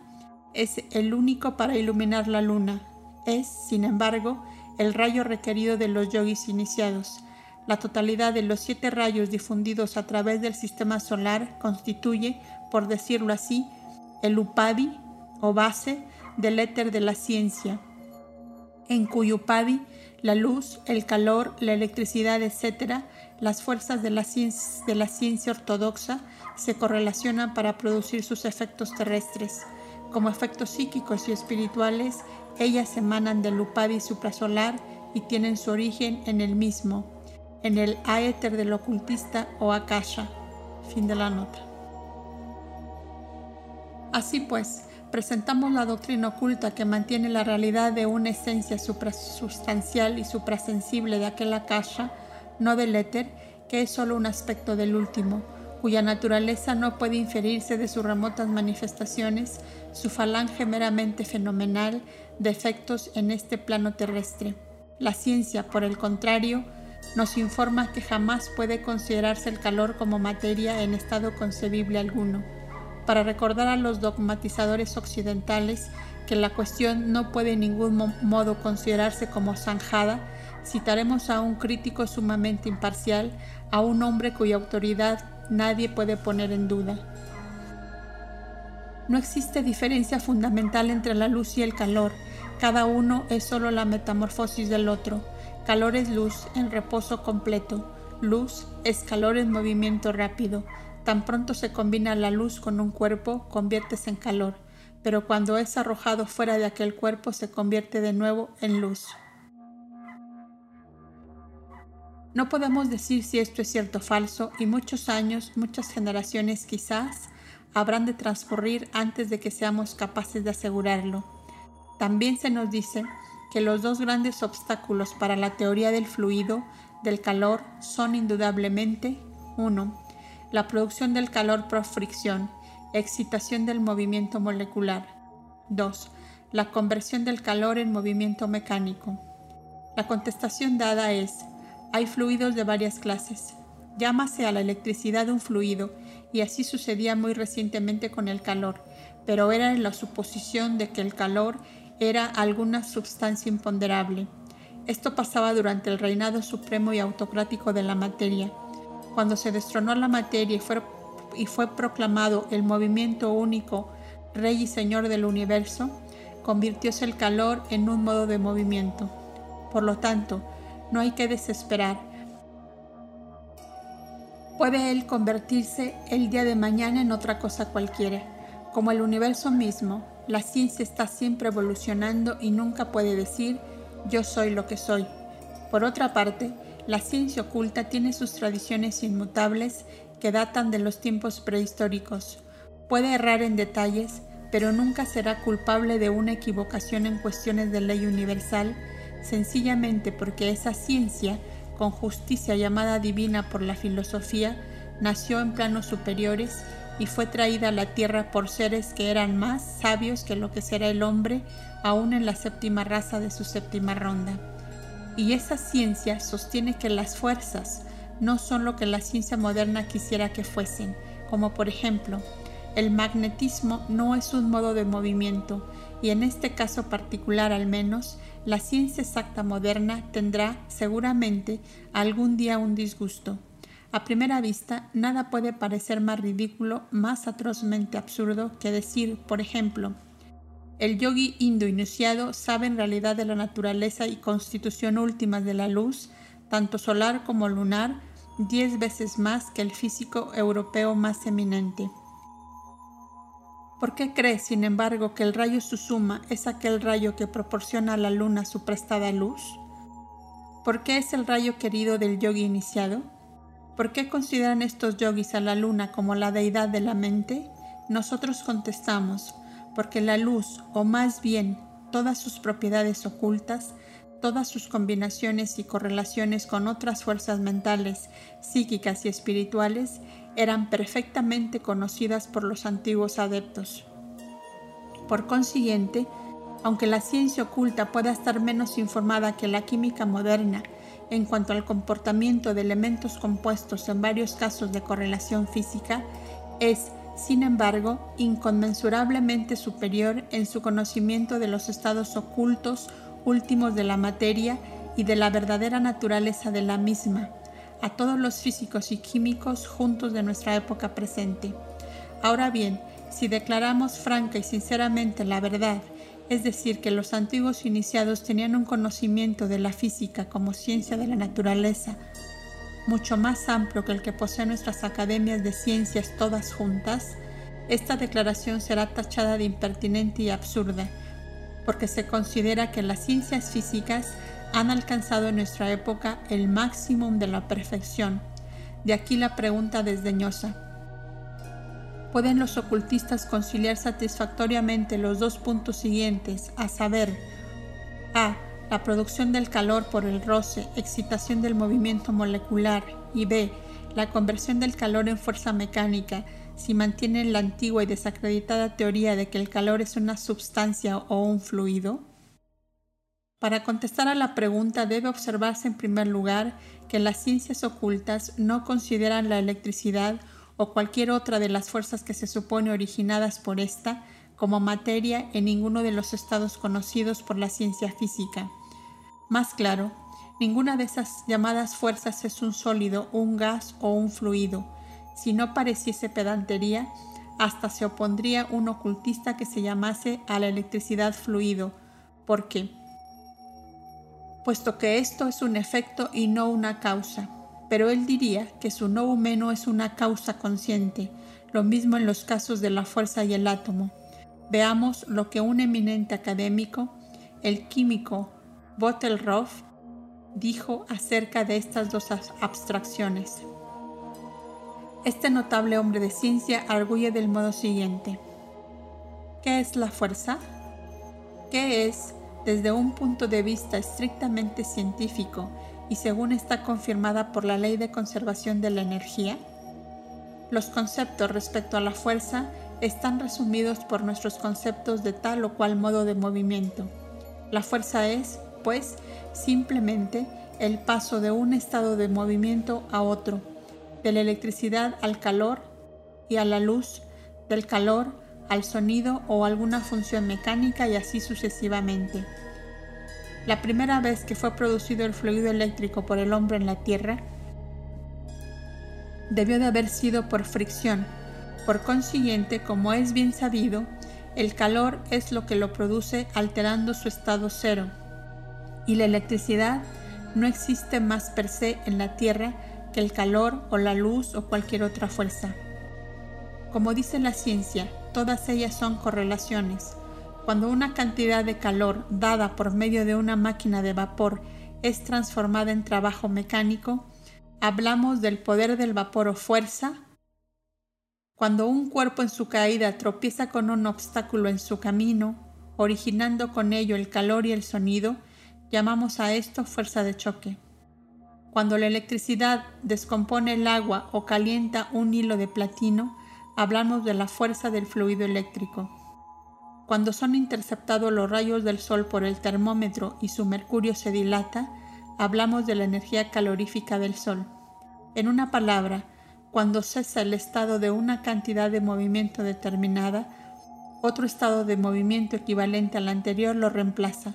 es el único para iluminar la luna. Es, sin embargo, el rayo requerido de los yogis iniciados. La totalidad de los siete rayos difundidos a través del sistema solar constituye, por decirlo así, el upadi o base del éter de la ciencia, en cuyo padi la luz, el calor, la electricidad, etc., las fuerzas de la, ciencia, ortodoxa se correlacionan para producir sus efectos terrestres. Como efectos psíquicos y espirituales, ellas emanan del upadi suprasolar y tienen su origen en el mismo, en el aéter del ocultista o akasha. Fin de la nota. Así pues, presentamos la doctrina oculta que mantiene la realidad de una esencia suprasustancial y suprasensible de aquel akasha, no del éter, que es solo un aspecto del último, cuya naturaleza no puede inferirse de sus remotas manifestaciones, su falange meramente fenomenal de efectos en este plano terrestre. La ciencia, por el contrario, nos informa que jamás puede considerarse el calor como materia en estado concebible alguno para recordar a los dogmatizadores occidentales que la cuestión no puede en ningún modo considerarse como zanjada, citaremos a un crítico sumamente imparcial, a un hombre cuya autoridad nadie puede poner en duda. No existe diferencia fundamental entre la luz y el calor, cada uno es solo la metamorfosis del otro. Calor es luz en reposo completo, luz es calor en movimiento rápido, Tan pronto se combina la luz con un cuerpo, conviertes en calor, pero cuando es arrojado fuera de aquel cuerpo se convierte de nuevo en luz. No podemos decir si esto es cierto o falso y muchos años, muchas generaciones quizás habrán de transcurrir antes de que seamos capaces de asegurarlo. También se nos dice que los dos grandes obstáculos para la teoría del fluido, del calor, son indudablemente uno, la producción del calor por fricción, excitación del movimiento molecular. 2. La conversión del calor en movimiento mecánico. La contestación dada es, hay fluidos de varias clases. Llámase a la electricidad un fluido, y así sucedía muy recientemente con el calor, pero era en la suposición de que el calor era alguna sustancia imponderable. Esto pasaba durante el reinado supremo y autocrático de la materia cuando se destronó la materia y fue, y fue proclamado el movimiento único, Rey y Señor del universo, convirtióse el calor en un modo de movimiento. Por lo tanto, no hay que desesperar. Puede él convertirse el día de mañana en otra cosa cualquiera. Como el universo mismo, la ciencia está siempre evolucionando y nunca puede decir yo soy lo que soy. Por otra parte, la ciencia oculta tiene sus tradiciones inmutables que datan de los tiempos prehistóricos. Puede errar en detalles, pero nunca será culpable de una equivocación en cuestiones de ley universal, sencillamente porque esa ciencia, con justicia llamada divina por la filosofía, nació en planos superiores y fue traída a la tierra por seres que eran más sabios que lo que será el hombre, aún en la séptima raza de su séptima ronda. Y esa ciencia sostiene que las fuerzas no son lo que la ciencia moderna quisiera que fuesen, como por ejemplo, el magnetismo no es un modo de movimiento, y en este caso particular al menos, la ciencia exacta moderna tendrá seguramente algún día un disgusto. A primera vista, nada puede parecer más ridículo, más atrozmente absurdo que decir, por ejemplo, el yogi indo iniciado sabe en realidad de la naturaleza y constitución últimas de la luz, tanto solar como lunar, diez veces más que el físico europeo más eminente. ¿Por qué cree, sin embargo, que el rayo Susuma es aquel rayo que proporciona a la luna su prestada luz? ¿Por qué es el rayo querido del yogi iniciado? ¿Por qué consideran estos yogis a la luna como la deidad de la mente? Nosotros contestamos, porque la luz, o más bien todas sus propiedades ocultas, todas sus combinaciones y correlaciones con otras fuerzas mentales, psíquicas y espirituales, eran perfectamente conocidas por los antiguos adeptos. Por consiguiente, aunque la ciencia oculta pueda estar menos informada que la química moderna en cuanto al comportamiento de elementos compuestos en varios casos de correlación física, es, sin embargo, inconmensurablemente superior en su conocimiento de los estados ocultos últimos de la materia y de la verdadera naturaleza de la misma, a todos los físicos y químicos juntos de nuestra época presente. Ahora bien, si declaramos franca y sinceramente la verdad, es decir, que los antiguos iniciados tenían un conocimiento de la física como ciencia de la naturaleza mucho más amplio que el que poseen nuestras academias de ciencias todas juntas, esta declaración será tachada de impertinente y absurda, porque se considera que las ciencias físicas han alcanzado en nuestra época el máximo de la perfección. De aquí la pregunta desdeñosa. ¿Pueden los ocultistas conciliar satisfactoriamente los dos puntos siguientes, a saber, a. la producción del calor por el roce, excitación del movimiento molecular, y b. la conversión del calor en fuerza mecánica, si mantienen la antigua y desacreditada teoría de que el calor es una sustancia o un fluido? Para contestar a la pregunta debe observarse en primer lugar que las ciencias ocultas no consideran la electricidad o cualquier otra de las fuerzas que se supone originadas por esta como materia en ninguno de los estados conocidos por la ciencia física. Más claro, ninguna de esas llamadas fuerzas es un sólido, un gas o un fluido. Si no pareciese pedantería, hasta se opondría un ocultista que se llamase a la electricidad fluido, porque puesto que esto es un efecto y no una causa. Pero él diría que su no humano es una causa consciente, lo mismo en los casos de la fuerza y el átomo. Veamos lo que un eminente académico, el químico Bottelroff, dijo acerca de estas dos abstracciones. Este notable hombre de ciencia arguye del modo siguiente. ¿Qué es la fuerza? ¿Qué es desde un punto de vista estrictamente científico y según está confirmada por la ley de conservación de la energía, los conceptos respecto a la fuerza están resumidos por nuestros conceptos de tal o cual modo de movimiento. La fuerza es, pues, simplemente el paso de un estado de movimiento a otro, de la electricidad al calor y a la luz, del calor al sonido o alguna función mecánica y así sucesivamente. La primera vez que fue producido el fluido eléctrico por el hombre en la Tierra debió de haber sido por fricción. Por consiguiente, como es bien sabido, El calor es lo que lo produce alterando su estado cero. Y la electricidad no existe más per se en la Tierra que el calor o la luz o cualquier otra fuerza. Como dice la ciencia, todas ellas son correlaciones. Cuando una cantidad de calor dada por medio de una máquina de vapor es transformada en trabajo mecánico, hablamos del poder del vapor o fuerza. Cuando un cuerpo en su caída tropieza con un obstáculo en su camino, originando con ello el calor y el sonido, llamamos a esto fuerza de choque. Cuando la electricidad descompone el agua o calienta un hilo de platino, hablamos de la fuerza del fluido eléctrico. Cuando son interceptados los rayos del sol por el termómetro y su mercurio se dilata, hablamos de la energía calorífica del sol. En una palabra, cuando cesa el estado de una cantidad de movimiento determinada, otro estado de movimiento equivalente al anterior lo reemplaza,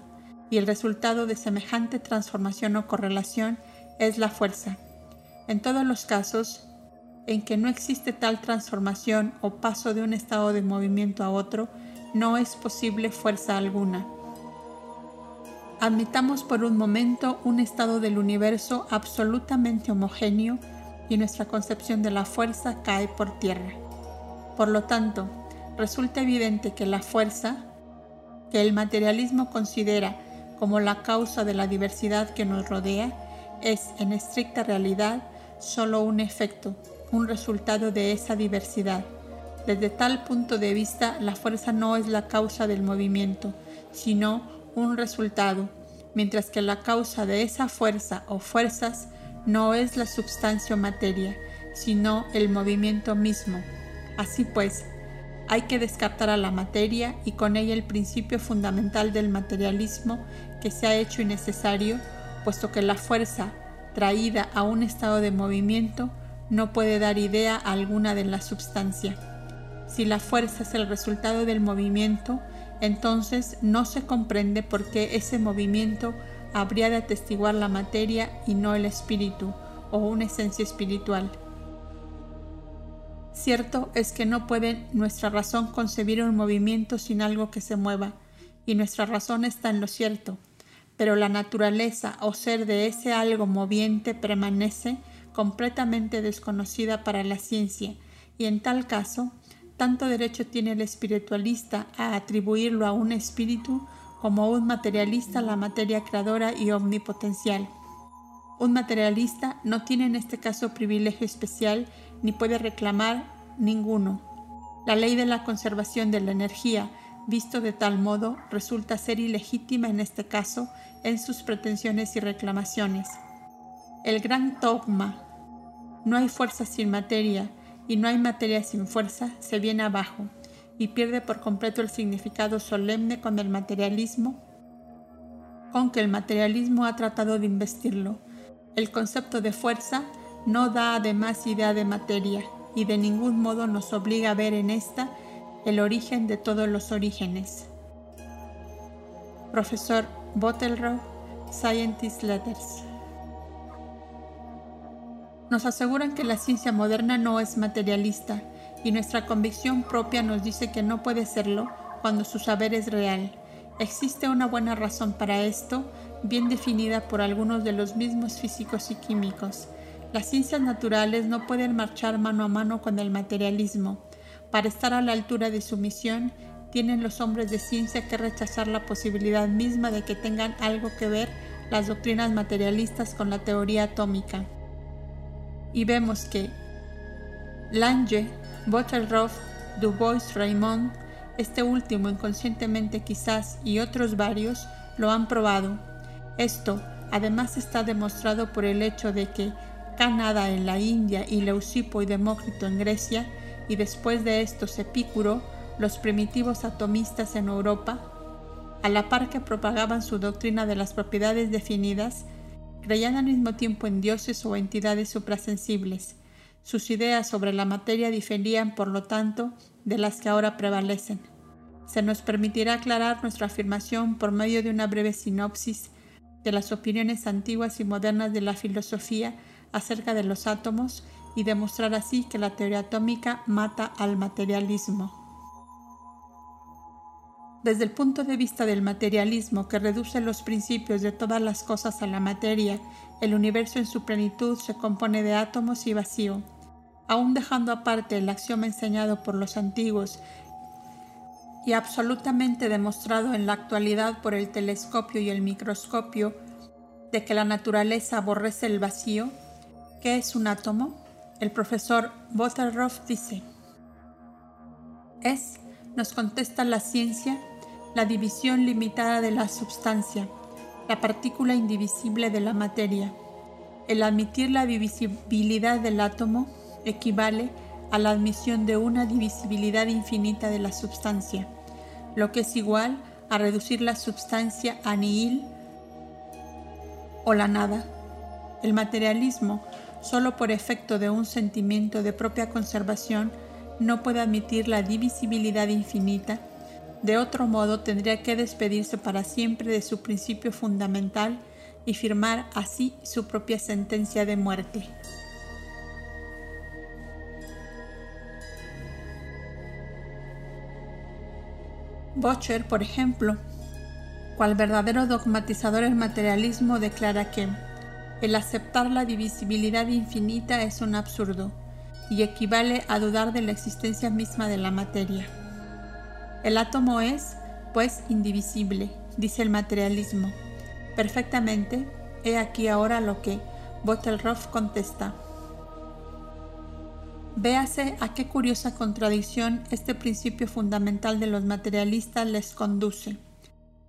y el resultado de semejante transformación o correlación es la fuerza. En todos los casos en que no existe tal transformación o paso de un estado de movimiento a otro, no es posible fuerza alguna. Admitamos por un momento un estado del universo absolutamente homogéneo y nuestra concepción de la fuerza cae por tierra. Por lo tanto, resulta evidente que la fuerza, que el materialismo considera como la causa de la diversidad que nos rodea, es en estricta realidad solo un efecto, un resultado de esa diversidad desde tal punto de vista, la fuerza no es la causa del movimiento, sino un resultado, mientras que la causa de esa fuerza o fuerzas no es la substancia o materia, sino el movimiento mismo. Así pues, hay que descartar a la materia y con ella el principio fundamental del materialismo que se ha hecho innecesario, puesto que la fuerza traída a un estado de movimiento no puede dar idea alguna de la substancia. Si la fuerza es el resultado del movimiento, entonces no se comprende por qué ese movimiento habría de atestiguar la materia y no el espíritu o una esencia espiritual. Cierto es que no puede nuestra razón concebir un movimiento sin algo que se mueva, y nuestra razón está en lo cierto, pero la naturaleza o ser de ese algo moviente permanece completamente desconocida para la ciencia, y en tal caso tanto derecho tiene el espiritualista a atribuirlo a un espíritu como un materialista la materia creadora y omnipotencial. Un materialista no tiene en este caso privilegio especial ni puede reclamar ninguno. La ley de la conservación de la energía, visto de tal modo, resulta ser ilegítima en este caso en sus pretensiones y reclamaciones. El gran dogma, no hay fuerza sin materia, y no hay materia sin fuerza, se viene abajo y pierde por completo el significado solemne con el materialismo, con que el materialismo ha tratado de investirlo. El concepto de fuerza no da además idea de materia y de ningún modo nos obliga a ver en esta el origen de todos los orígenes. Profesor Bottelrow, Scientist Letters nos aseguran que la ciencia moderna no es materialista y nuestra convicción propia nos dice que no puede serlo cuando su saber es real. Existe una buena razón para esto, bien definida por algunos de los mismos físicos y químicos. Las ciencias naturales no pueden marchar mano a mano con el materialismo. Para estar a la altura de su misión, tienen los hombres de ciencia que rechazar la posibilidad misma de que tengan algo que ver las doctrinas materialistas con la teoría atómica y vemos que Lange, Bottelroff, Dubois, Raymond, este último inconscientemente quizás y otros varios lo han probado. Esto además está demostrado por el hecho de que Canadá en la India y Leucipo y Demócrito en Grecia y después de estos Epicuro, los primitivos atomistas en Europa, a la par que propagaban su doctrina de las propiedades definidas, Creían al mismo tiempo en dioses o entidades suprasensibles. Sus ideas sobre la materia diferían, por lo tanto, de las que ahora prevalecen. Se nos permitirá aclarar nuestra afirmación por medio de una breve sinopsis de las opiniones antiguas y modernas de la filosofía acerca de los átomos y demostrar así que la teoría atómica mata al materialismo. Desde el punto de vista del materialismo que reduce los principios de todas las cosas a la materia, el universo en su plenitud se compone de átomos y vacío. Aún dejando aparte el axioma enseñado por los antiguos y absolutamente demostrado en la actualidad por el telescopio y el microscopio de que la naturaleza aborrece el vacío, ¿qué es un átomo? El profesor Botterroff dice, es, nos contesta la ciencia, la división limitada de la substancia, la partícula indivisible de la materia. El admitir la divisibilidad del átomo equivale a la admisión de una divisibilidad infinita de la substancia, lo que es igual a reducir la substancia a nihil o la nada. El materialismo, solo por efecto de un sentimiento de propia conservación, no puede admitir la divisibilidad infinita de otro modo, tendría que despedirse para siempre de su principio fundamental y firmar así su propia sentencia de muerte. Bocher, por ejemplo, cual verdadero dogmatizador del materialismo, declara que el aceptar la divisibilidad infinita es un absurdo y equivale a dudar de la existencia misma de la materia. El átomo es, pues, indivisible, dice el materialismo. Perfectamente, he aquí ahora lo que Bottelroff contesta. Véase a qué curiosa contradicción este principio fundamental de los materialistas les conduce.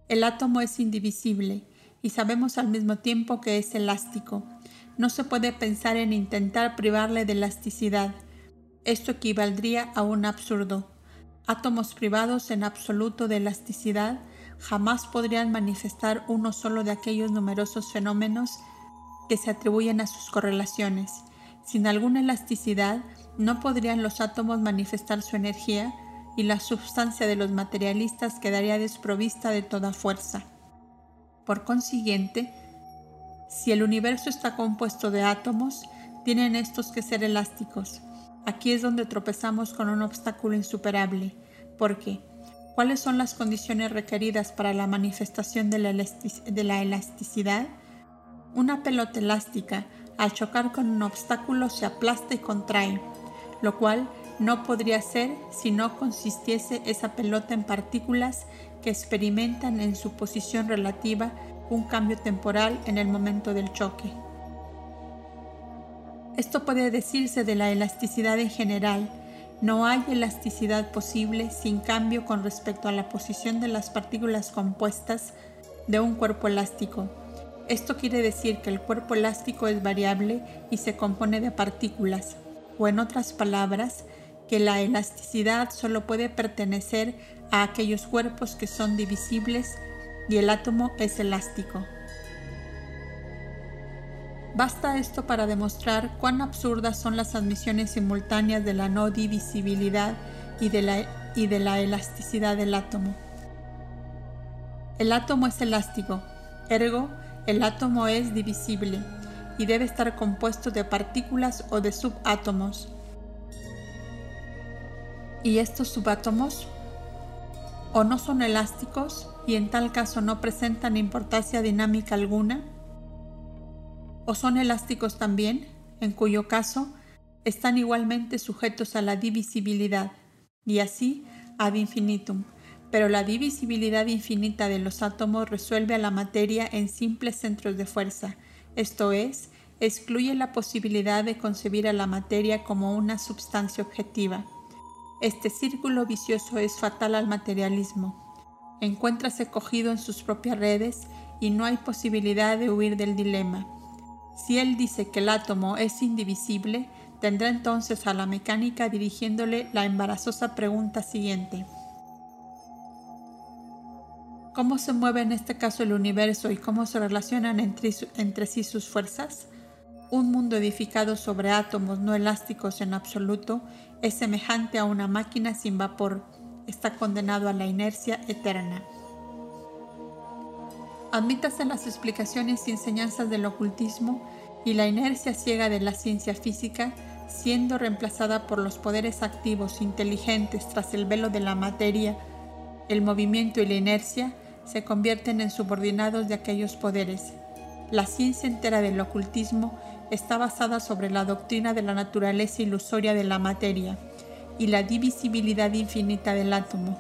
El átomo es indivisible y sabemos al mismo tiempo que es elástico. No se puede pensar en intentar privarle de elasticidad. Esto equivaldría a un absurdo átomos privados en absoluto de elasticidad jamás podrían manifestar uno solo de aquellos numerosos fenómenos que se atribuyen a sus correlaciones. Sin alguna elasticidad no podrían los átomos manifestar su energía y la substancia de los materialistas quedaría desprovista de toda fuerza. Por consiguiente, si el universo está compuesto de átomos, tienen estos que ser elásticos, Aquí es donde tropezamos con un obstáculo insuperable, porque ¿cuáles son las condiciones requeridas para la manifestación de la, elasticidad? Una pelota elástica, al chocar con un obstáculo, se aplasta y contrae, lo cual no podría ser si no consistiese esa pelota en partículas que experimentan en su posición relativa un cambio temporal en el momento del choque. Esto puede decirse de la elasticidad en general. No hay elasticidad posible sin cambio con respecto a la posición de las partículas compuestas de un cuerpo elástico. Esto quiere decir que el cuerpo elástico es variable y se compone de partículas, o en otras palabras, que la elasticidad solo puede pertenecer a aquellos cuerpos que son divisibles y el átomo es elástico. Basta esto para demostrar cuán absurdas son las admisiones simultáneas de la no divisibilidad y de la, y de la elasticidad del átomo. El átomo es elástico, ergo, el átomo es divisible y debe estar compuesto de partículas o de subátomos. ¿Y estos subátomos? ¿O no son elásticos y en tal caso no presentan importancia dinámica alguna? O son elásticos también, en cuyo caso están igualmente sujetos a la divisibilidad, y así ad infinitum. Pero la divisibilidad infinita de los átomos resuelve a la materia en simples centros de fuerza, esto es, excluye la posibilidad de concebir a la materia como una substancia objetiva. Este círculo vicioso es fatal al materialismo. Encuéntrase cogido en sus propias redes y no hay posibilidad de huir del dilema. Si él dice que el átomo es indivisible, tendrá entonces a la mecánica dirigiéndole la embarazosa pregunta siguiente. ¿Cómo se mueve en este caso el universo y cómo se relacionan entre, sí sus fuerzas? Un mundo edificado sobre átomos no elásticos en absoluto es semejante a una máquina sin vapor. Está condenado a la inercia eterna. Admítase las explicaciones y enseñanzas del ocultismo y la inercia ciega de la ciencia física siendo reemplazada por los poderes activos inteligentes tras el velo de la materia El movimiento y la inercia se convierten en subordinados de aquellos poderes. La ciencia entera del ocultismo está basada sobre la doctrina de la naturaleza ilusoria de la materia y la divisibilidad infinita del átomo.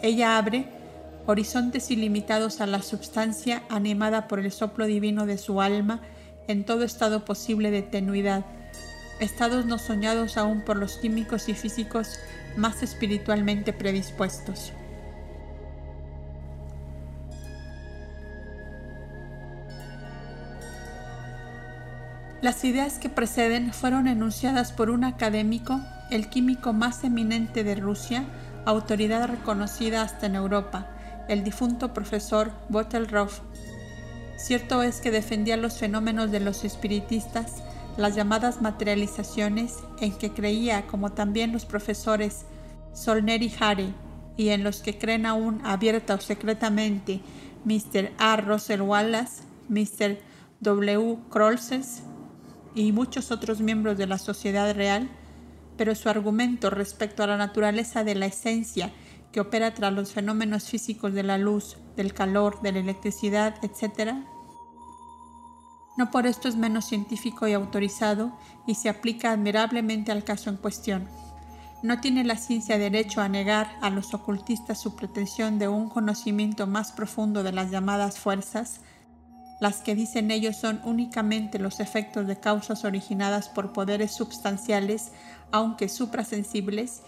Ella abre horizontes ilimitados a la substancia animada por el soplo divino de su alma en todo estado posible de tenuidad, estados no soñados aún por los químicos y físicos más espiritualmente predispuestos. Las ideas que preceden fueron enunciadas por un académico, el químico más eminente de Rusia, autoridad reconocida hasta en Europa, el difunto profesor Botelrov. Cierto es que defendía los fenómenos de los espiritistas, las llamadas materializaciones, en que creía, como también los profesores Solner y Hare, y en los que creen aún abierta o secretamente Mr. A. Russell Wallace, Mr. W. Crolses, y muchos otros miembros de la sociedad real, pero su argumento respecto a la naturaleza de la esencia que opera tras los fenómenos físicos de la luz, del calor, de la electricidad, etc., no por esto es menos científico y autorizado y se aplica admirablemente al caso en cuestión. No tiene la ciencia derecho a negar a los ocultistas su pretensión de un conocimiento más profundo de las llamadas fuerzas, las que dicen ellos son únicamente los efectos de causas originadas por poderes substanciales, aunque suprasensibles,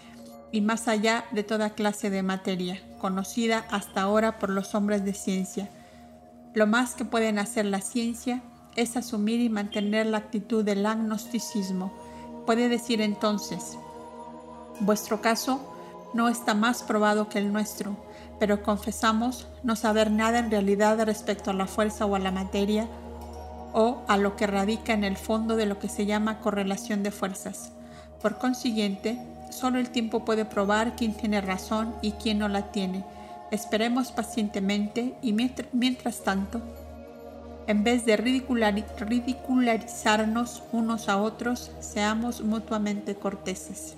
y más allá de toda clase de materia, conocida hasta ahora por los hombres de ciencia. Lo más que pueden hacer la ciencia es asumir y mantener la actitud del agnosticismo. Puede decir entonces, vuestro caso no está más probado que el nuestro, pero confesamos no saber nada en realidad respecto a la fuerza o a la materia o a lo que radica en el fondo de lo que se llama correlación de fuerzas. Por consiguiente, solo el tiempo puede probar quién tiene razón y quién no la tiene. Esperemos pacientemente y mientras tanto, en vez de ridicularizarnos unos a otros, seamos mutuamente corteses.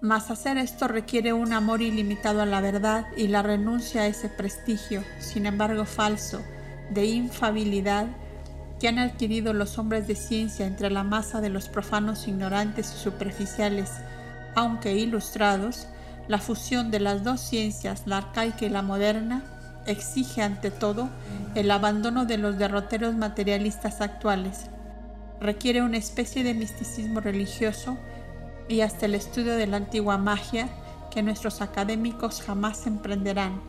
Mas hacer esto requiere un amor ilimitado a la verdad y la renuncia a ese prestigio, sin embargo falso, de infabilidad que han adquirido los hombres de ciencia entre la masa de los profanos ignorantes y superficiales, aunque ilustrados, la fusión de las dos ciencias, la arcaica y la moderna, exige ante todo el abandono de los derroteros materialistas actuales. Requiere una especie de misticismo religioso y hasta el estudio de la antigua magia que nuestros académicos jamás emprenderán.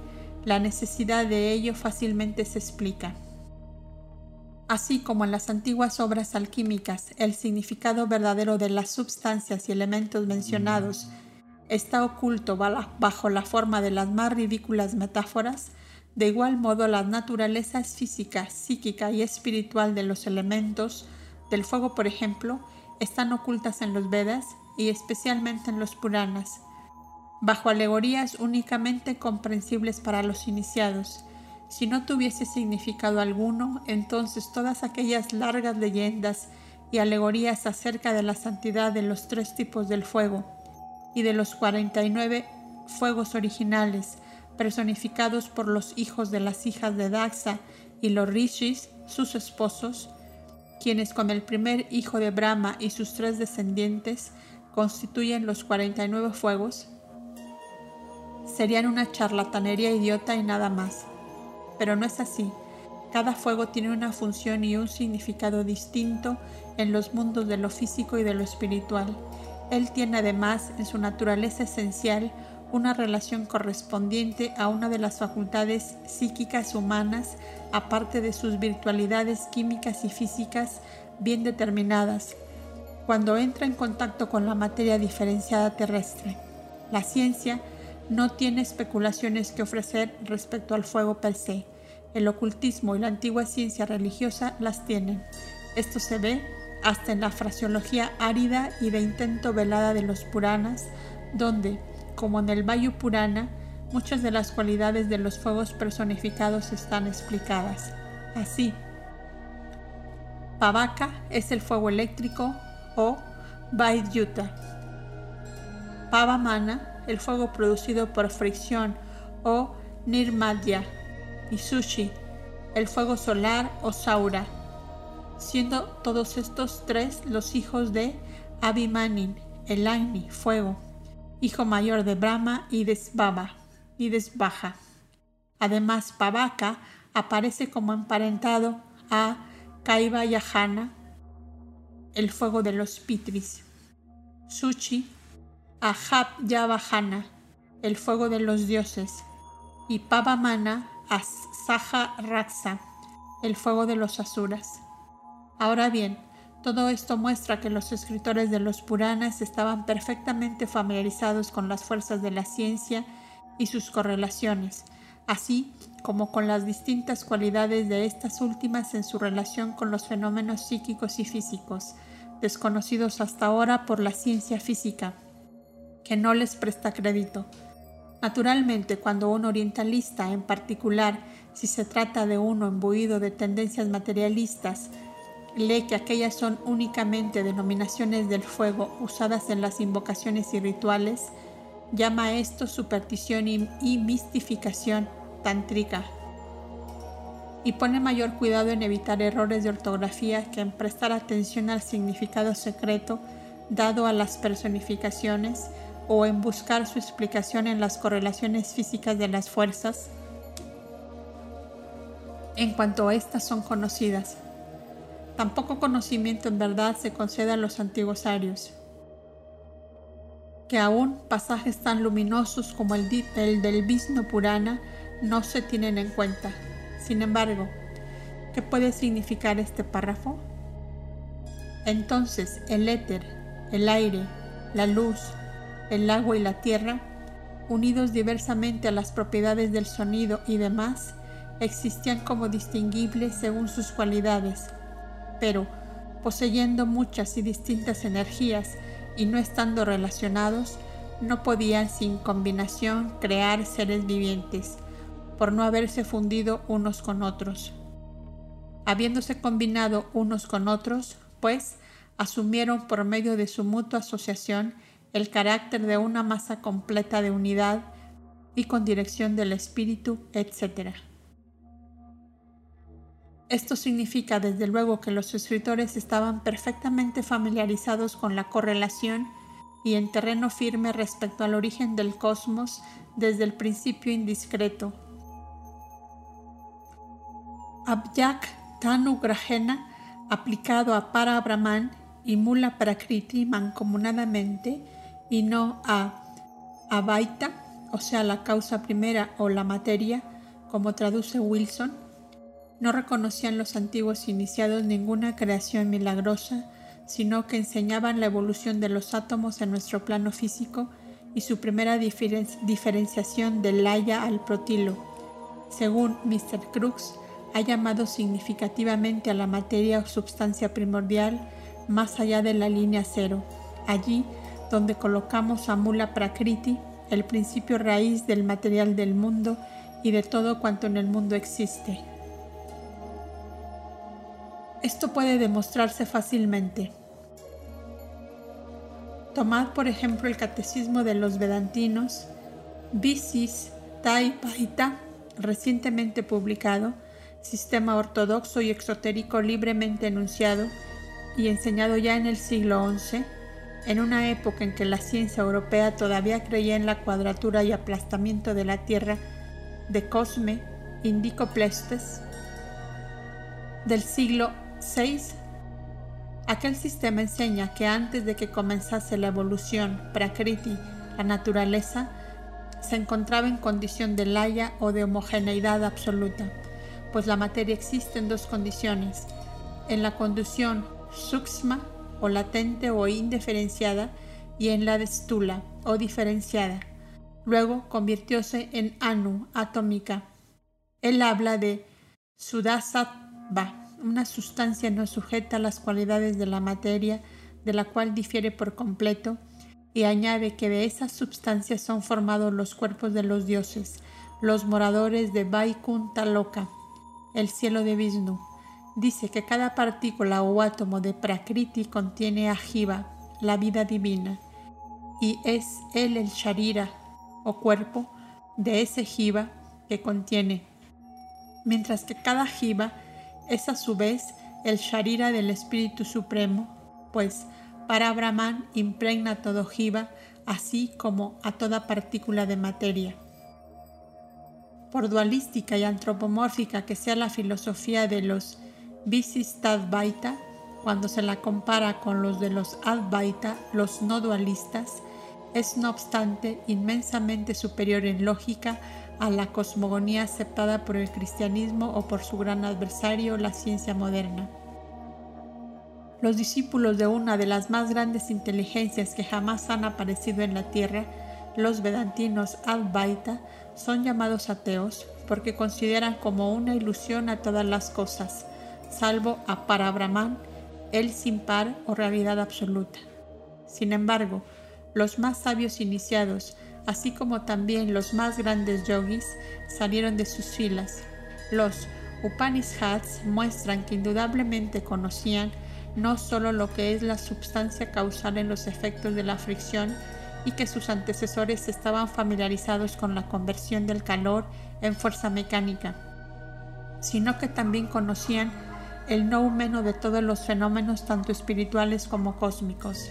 La necesidad de ello fácilmente se explica. Así como en las antiguas obras alquímicas el significado verdadero de las sustancias y elementos mencionados está oculto bajo la forma de las más ridículas metáforas, de igual modo las naturalezas física, psíquica y espiritual de los elementos, del fuego por ejemplo, están ocultas en los Vedas y especialmente en los Puranas, bajo alegorías únicamente comprensibles para los iniciados. Si no tuviese significado alguno, entonces todas aquellas largas leyendas y alegorías acerca de la santidad de los tres tipos del fuego y de los 49 fuegos originales, personificados por los hijos de las hijas de Daxa y los rishis, sus esposos, quienes con el primer hijo de Brahma y sus tres descendientes constituyen los 49 fuegos, serían una charlatanería idiota y nada más. Pero no es así. Cada fuego tiene una función y un significado distinto en los mundos de lo físico y de lo espiritual. Él tiene además en su naturaleza esencial una relación correspondiente a una de las facultades psíquicas humanas, aparte de sus virtualidades químicas y físicas bien determinadas, cuando entra en contacto con la materia diferenciada terrestre. La ciencia no tiene especulaciones que ofrecer respecto al fuego per se. El ocultismo y la antigua ciencia religiosa las tienen. Esto se ve hasta en la fraseología árida y de intento velada de los Puranas, donde, como en el Vayu Purana, muchas de las cualidades de los fuegos personificados están explicadas. Así, Pavaka es el fuego eléctrico, o Vaidyuta. Pavamana, el fuego producido por fricción o Nirmadya, y Sushi, el fuego solar o Saura, siendo todos estos tres los hijos de Abhimanin, el Agni, fuego, hijo mayor de Brahma y Desbaba y Desbaja. Además, Pavaka aparece como emparentado a Kaiva Yahana, el fuego de los Pitris. Suchi a Hab Yavahana, el fuego de los dioses. Y Pavamana a Saha Raksa, el fuego de los asuras. Ahora bien, todo esto muestra que los escritores de los Puranas estaban perfectamente familiarizados con las fuerzas de la ciencia y sus correlaciones, así como con las distintas cualidades de estas últimas en su relación con los fenómenos psíquicos y físicos, desconocidos hasta ahora por la ciencia física, que no les presta crédito. Naturalmente, cuando un orientalista, en particular si se trata de uno imbuido de tendencias materialistas, lee que aquellas son únicamente denominaciones del fuego usadas en las invocaciones y rituales, llama esto superstición y, mistificación tántrica y pone mayor cuidado en evitar errores de ortografía que en prestar atención al significado secreto dado a las personificaciones o en buscar su explicación en las correlaciones físicas de las fuerzas en cuanto a estas son conocidas. Tampoco conocimiento en verdad se concede a los antiguos arios que aún pasajes tan luminosos como el, del Vishnu Purana no se tienen en cuenta. Sin embargo, ¿qué puede significar este párrafo? Entonces el éter, el aire, la luz, el agua y la tierra, unidos diversamente a las propiedades del sonido y demás, existían como distinguibles según sus cualidades, pero poseyendo muchas y distintas energías, y no estando relacionados, no podían sin combinación crear seres vivientes, por no haberse fundido unos con otros. Habiéndose combinado unos con otros, pues asumieron por medio de su mutua asociación el carácter de una masa completa de unidad y con dirección del espíritu, etc. Esto significa desde luego que los escritores estaban perfectamente familiarizados con la correlación y en terreno firme respecto al origen del cosmos desde el principio indiscreto. Abyak Tanu Grahena, aplicado a Para Brahman y Mula Prakriti mancomunadamente y no a Abaita, o sea, la causa primera o la materia, como traduce Wilson, no reconocían los antiguos iniciados ninguna creación milagrosa, sino que enseñaban la evolución de los átomos en nuestro plano físico y su primera diferenciación del Laya al protilo. Según Mr. Crooks, ha llamado significativamente a la materia o sustancia primordial más allá de la línea cero, allí donde colocamos a Mula Prakriti, el principio raíz del material del mundo y de todo cuanto en el mundo existe. Esto puede demostrarse fácilmente. Tomad por ejemplo el Catecismo de los Vedantinos, Bisis Tai Paita, recientemente publicado, sistema ortodoxo y exotérico libremente enunciado y enseñado ya en el siglo XI, en una época en que la ciencia europea todavía creía en la cuadratura y aplastamiento de la Tierra de Cosme Indicoplestes del siglo 6. Aquel sistema enseña que antes de que comenzase la evolución, Prakriti, la naturaleza, se encontraba en condición de laya o de homogeneidad absoluta, pues la materia existe en dos condiciones, en la condición suksma o latente o indiferenciada y en la de stula o diferenciada. Luego convirtióse en anu, atómica. Él habla de sudasattva, una sustancia no sujeta a las cualidades de la materia, de la cual difiere por completo, y añade que de esas sustancias son formados los cuerpos de los dioses, los moradores de Vaikuntha Loka, el cielo de Vishnu. Dice que cada partícula o átomo de Prakriti contiene Ajiva, la vida divina, y es él el Sharira o cuerpo de ese jiva que contiene, mientras que cada jiva es a su vez el Sharira del Espíritu Supremo, pues para Brahman impregna todo jiva, así como a toda partícula de materia. Por dualística y antropomórfica que sea la filosofía de los Visistadvaita, cuando se la compara con los de los Advaita, los no dualistas, es no obstante inmensamente superior en lógica a la cosmogonía aceptada por el cristianismo o por su gran adversario, la ciencia moderna. Los discípulos de una de las más grandes inteligencias que jamás han aparecido en la tierra, los vedantinos Advaita, son llamados ateos porque consideran como una ilusión a todas las cosas, salvo a Parabrahman, el sin par o realidad absoluta. Sin embargo, los más sabios iniciados, así como también los más grandes yogis, salieron de sus filas. Los Upanishads muestran que indudablemente conocían no solo lo que es la substancia causal en los efectos de la fricción y que sus antecesores estaban familiarizados con la conversión del calor en fuerza mecánica, sino que también conocían el no humano de todos los fenómenos tanto espirituales como cósmicos.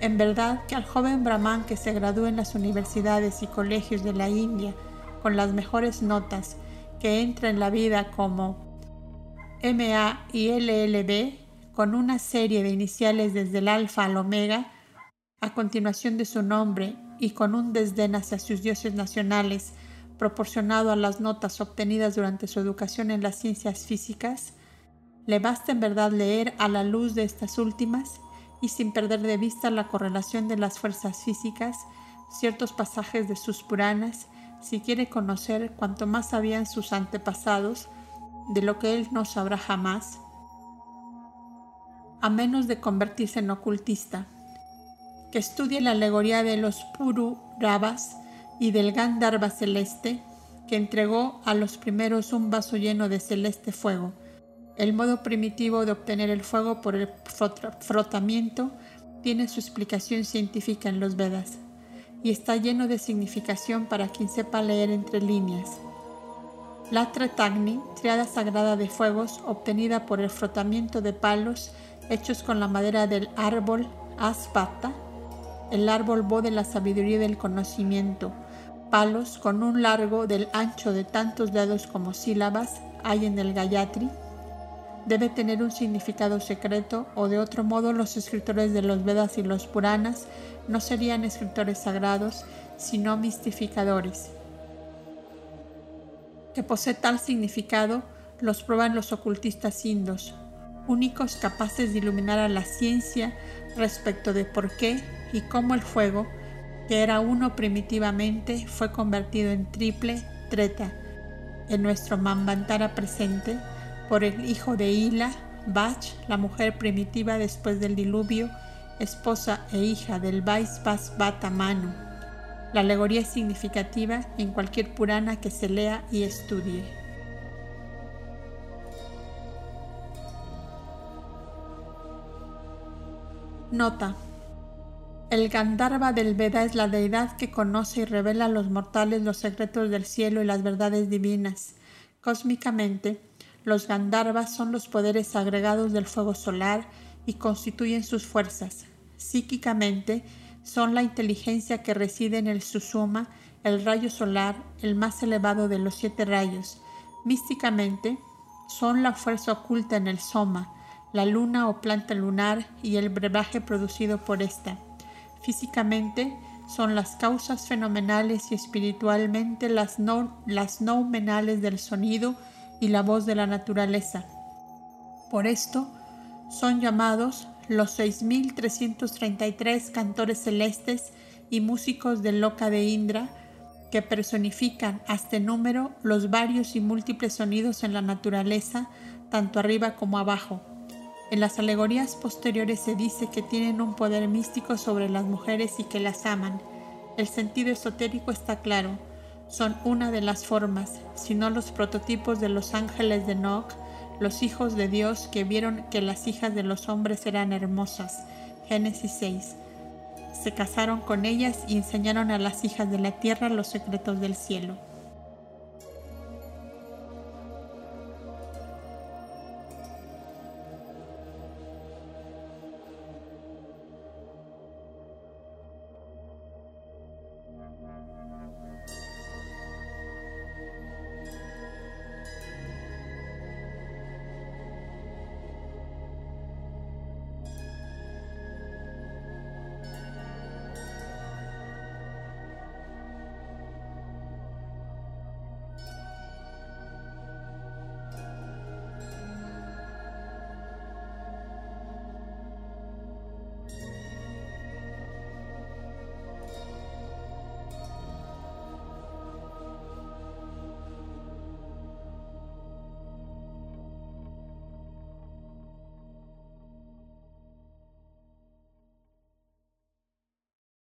En verdad que al joven brahman que se gradúe en las universidades y colegios de la India con las mejores notas, que entra en la vida como MA y LLB, con una serie de iniciales desde el alfa al omega, a continuación de su nombre y con un desdén hacia sus dioses nacionales proporcionado a las notas obtenidas durante su educación en las ciencias físicas, le basta en verdad leer a la luz de estas últimas y sin perder de vista la correlación de las fuerzas físicas, ciertos pasajes de sus Puranas, si quiere conocer cuanto más sabían sus antepasados de lo que él no sabrá jamás, a menos de convertirse en ocultista, que estudie la alegoría de los Puru Rabas y del Gandharva celeste, que entregó a los primeros un vaso lleno de celeste fuego. El modo primitivo de obtener el fuego por el frotamiento tiene su explicación científica en los Vedas y está lleno de significación para quien sepa leer entre líneas. La Tretagni, triada sagrada de fuegos, obtenida por el frotamiento de palos hechos con la madera del árbol aspata, el árbol bo de la sabiduría y del conocimiento, palos con un largo del ancho de tantos dedos como sílabas hay en el Gayatri, debe tener un significado secreto o de otro modo los escritores de los Vedas y los Puranas no serían escritores sagrados, sino mistificadores. Que posee tal significado los prueban los ocultistas indos, únicos capaces de iluminar a la ciencia respecto de por qué y cómo el fuego, que era uno primitivamente, fue convertido en triple treta en nuestro Mambantara presente por el hijo de Hila, Bach, la mujer primitiva después del diluvio, esposa e hija del Vaisvasvata Manu. La alegoría es significativa en cualquier Purana que se lea y estudie. Nota. El Gandharva del Veda es la deidad que conoce y revela a los mortales los secretos del cielo y las verdades divinas. Cósmicamente, los Gandharvas son los poderes agregados del fuego solar y constituyen sus fuerzas. Psíquicamente, son la inteligencia que reside en el Susuma, el rayo solar, el más elevado de los siete rayos. Místicamente, son la fuerza oculta en el Soma, la luna o planta lunar y el brebaje producido por ésta. Físicamente son las causas fenomenales y espiritualmente las, no, las noumenales del sonido y la voz de la naturaleza. Por esto son llamados los 6.333 cantores celestes y músicos del Loca de Indra, que personifican hasta número los varios y múltiples sonidos en la naturaleza, tanto arriba como abajo. En las alegorías posteriores se dice que tienen un poder místico sobre las mujeres y que las aman. El sentido esotérico está claro. Son una de las formas, sino los prototipos de los ángeles de Noc, los hijos de Dios que vieron que las hijas de los hombres eran hermosas. Génesis 6. se casaron con ellas y enseñaron a las hijas de la tierra los secretos del cielo.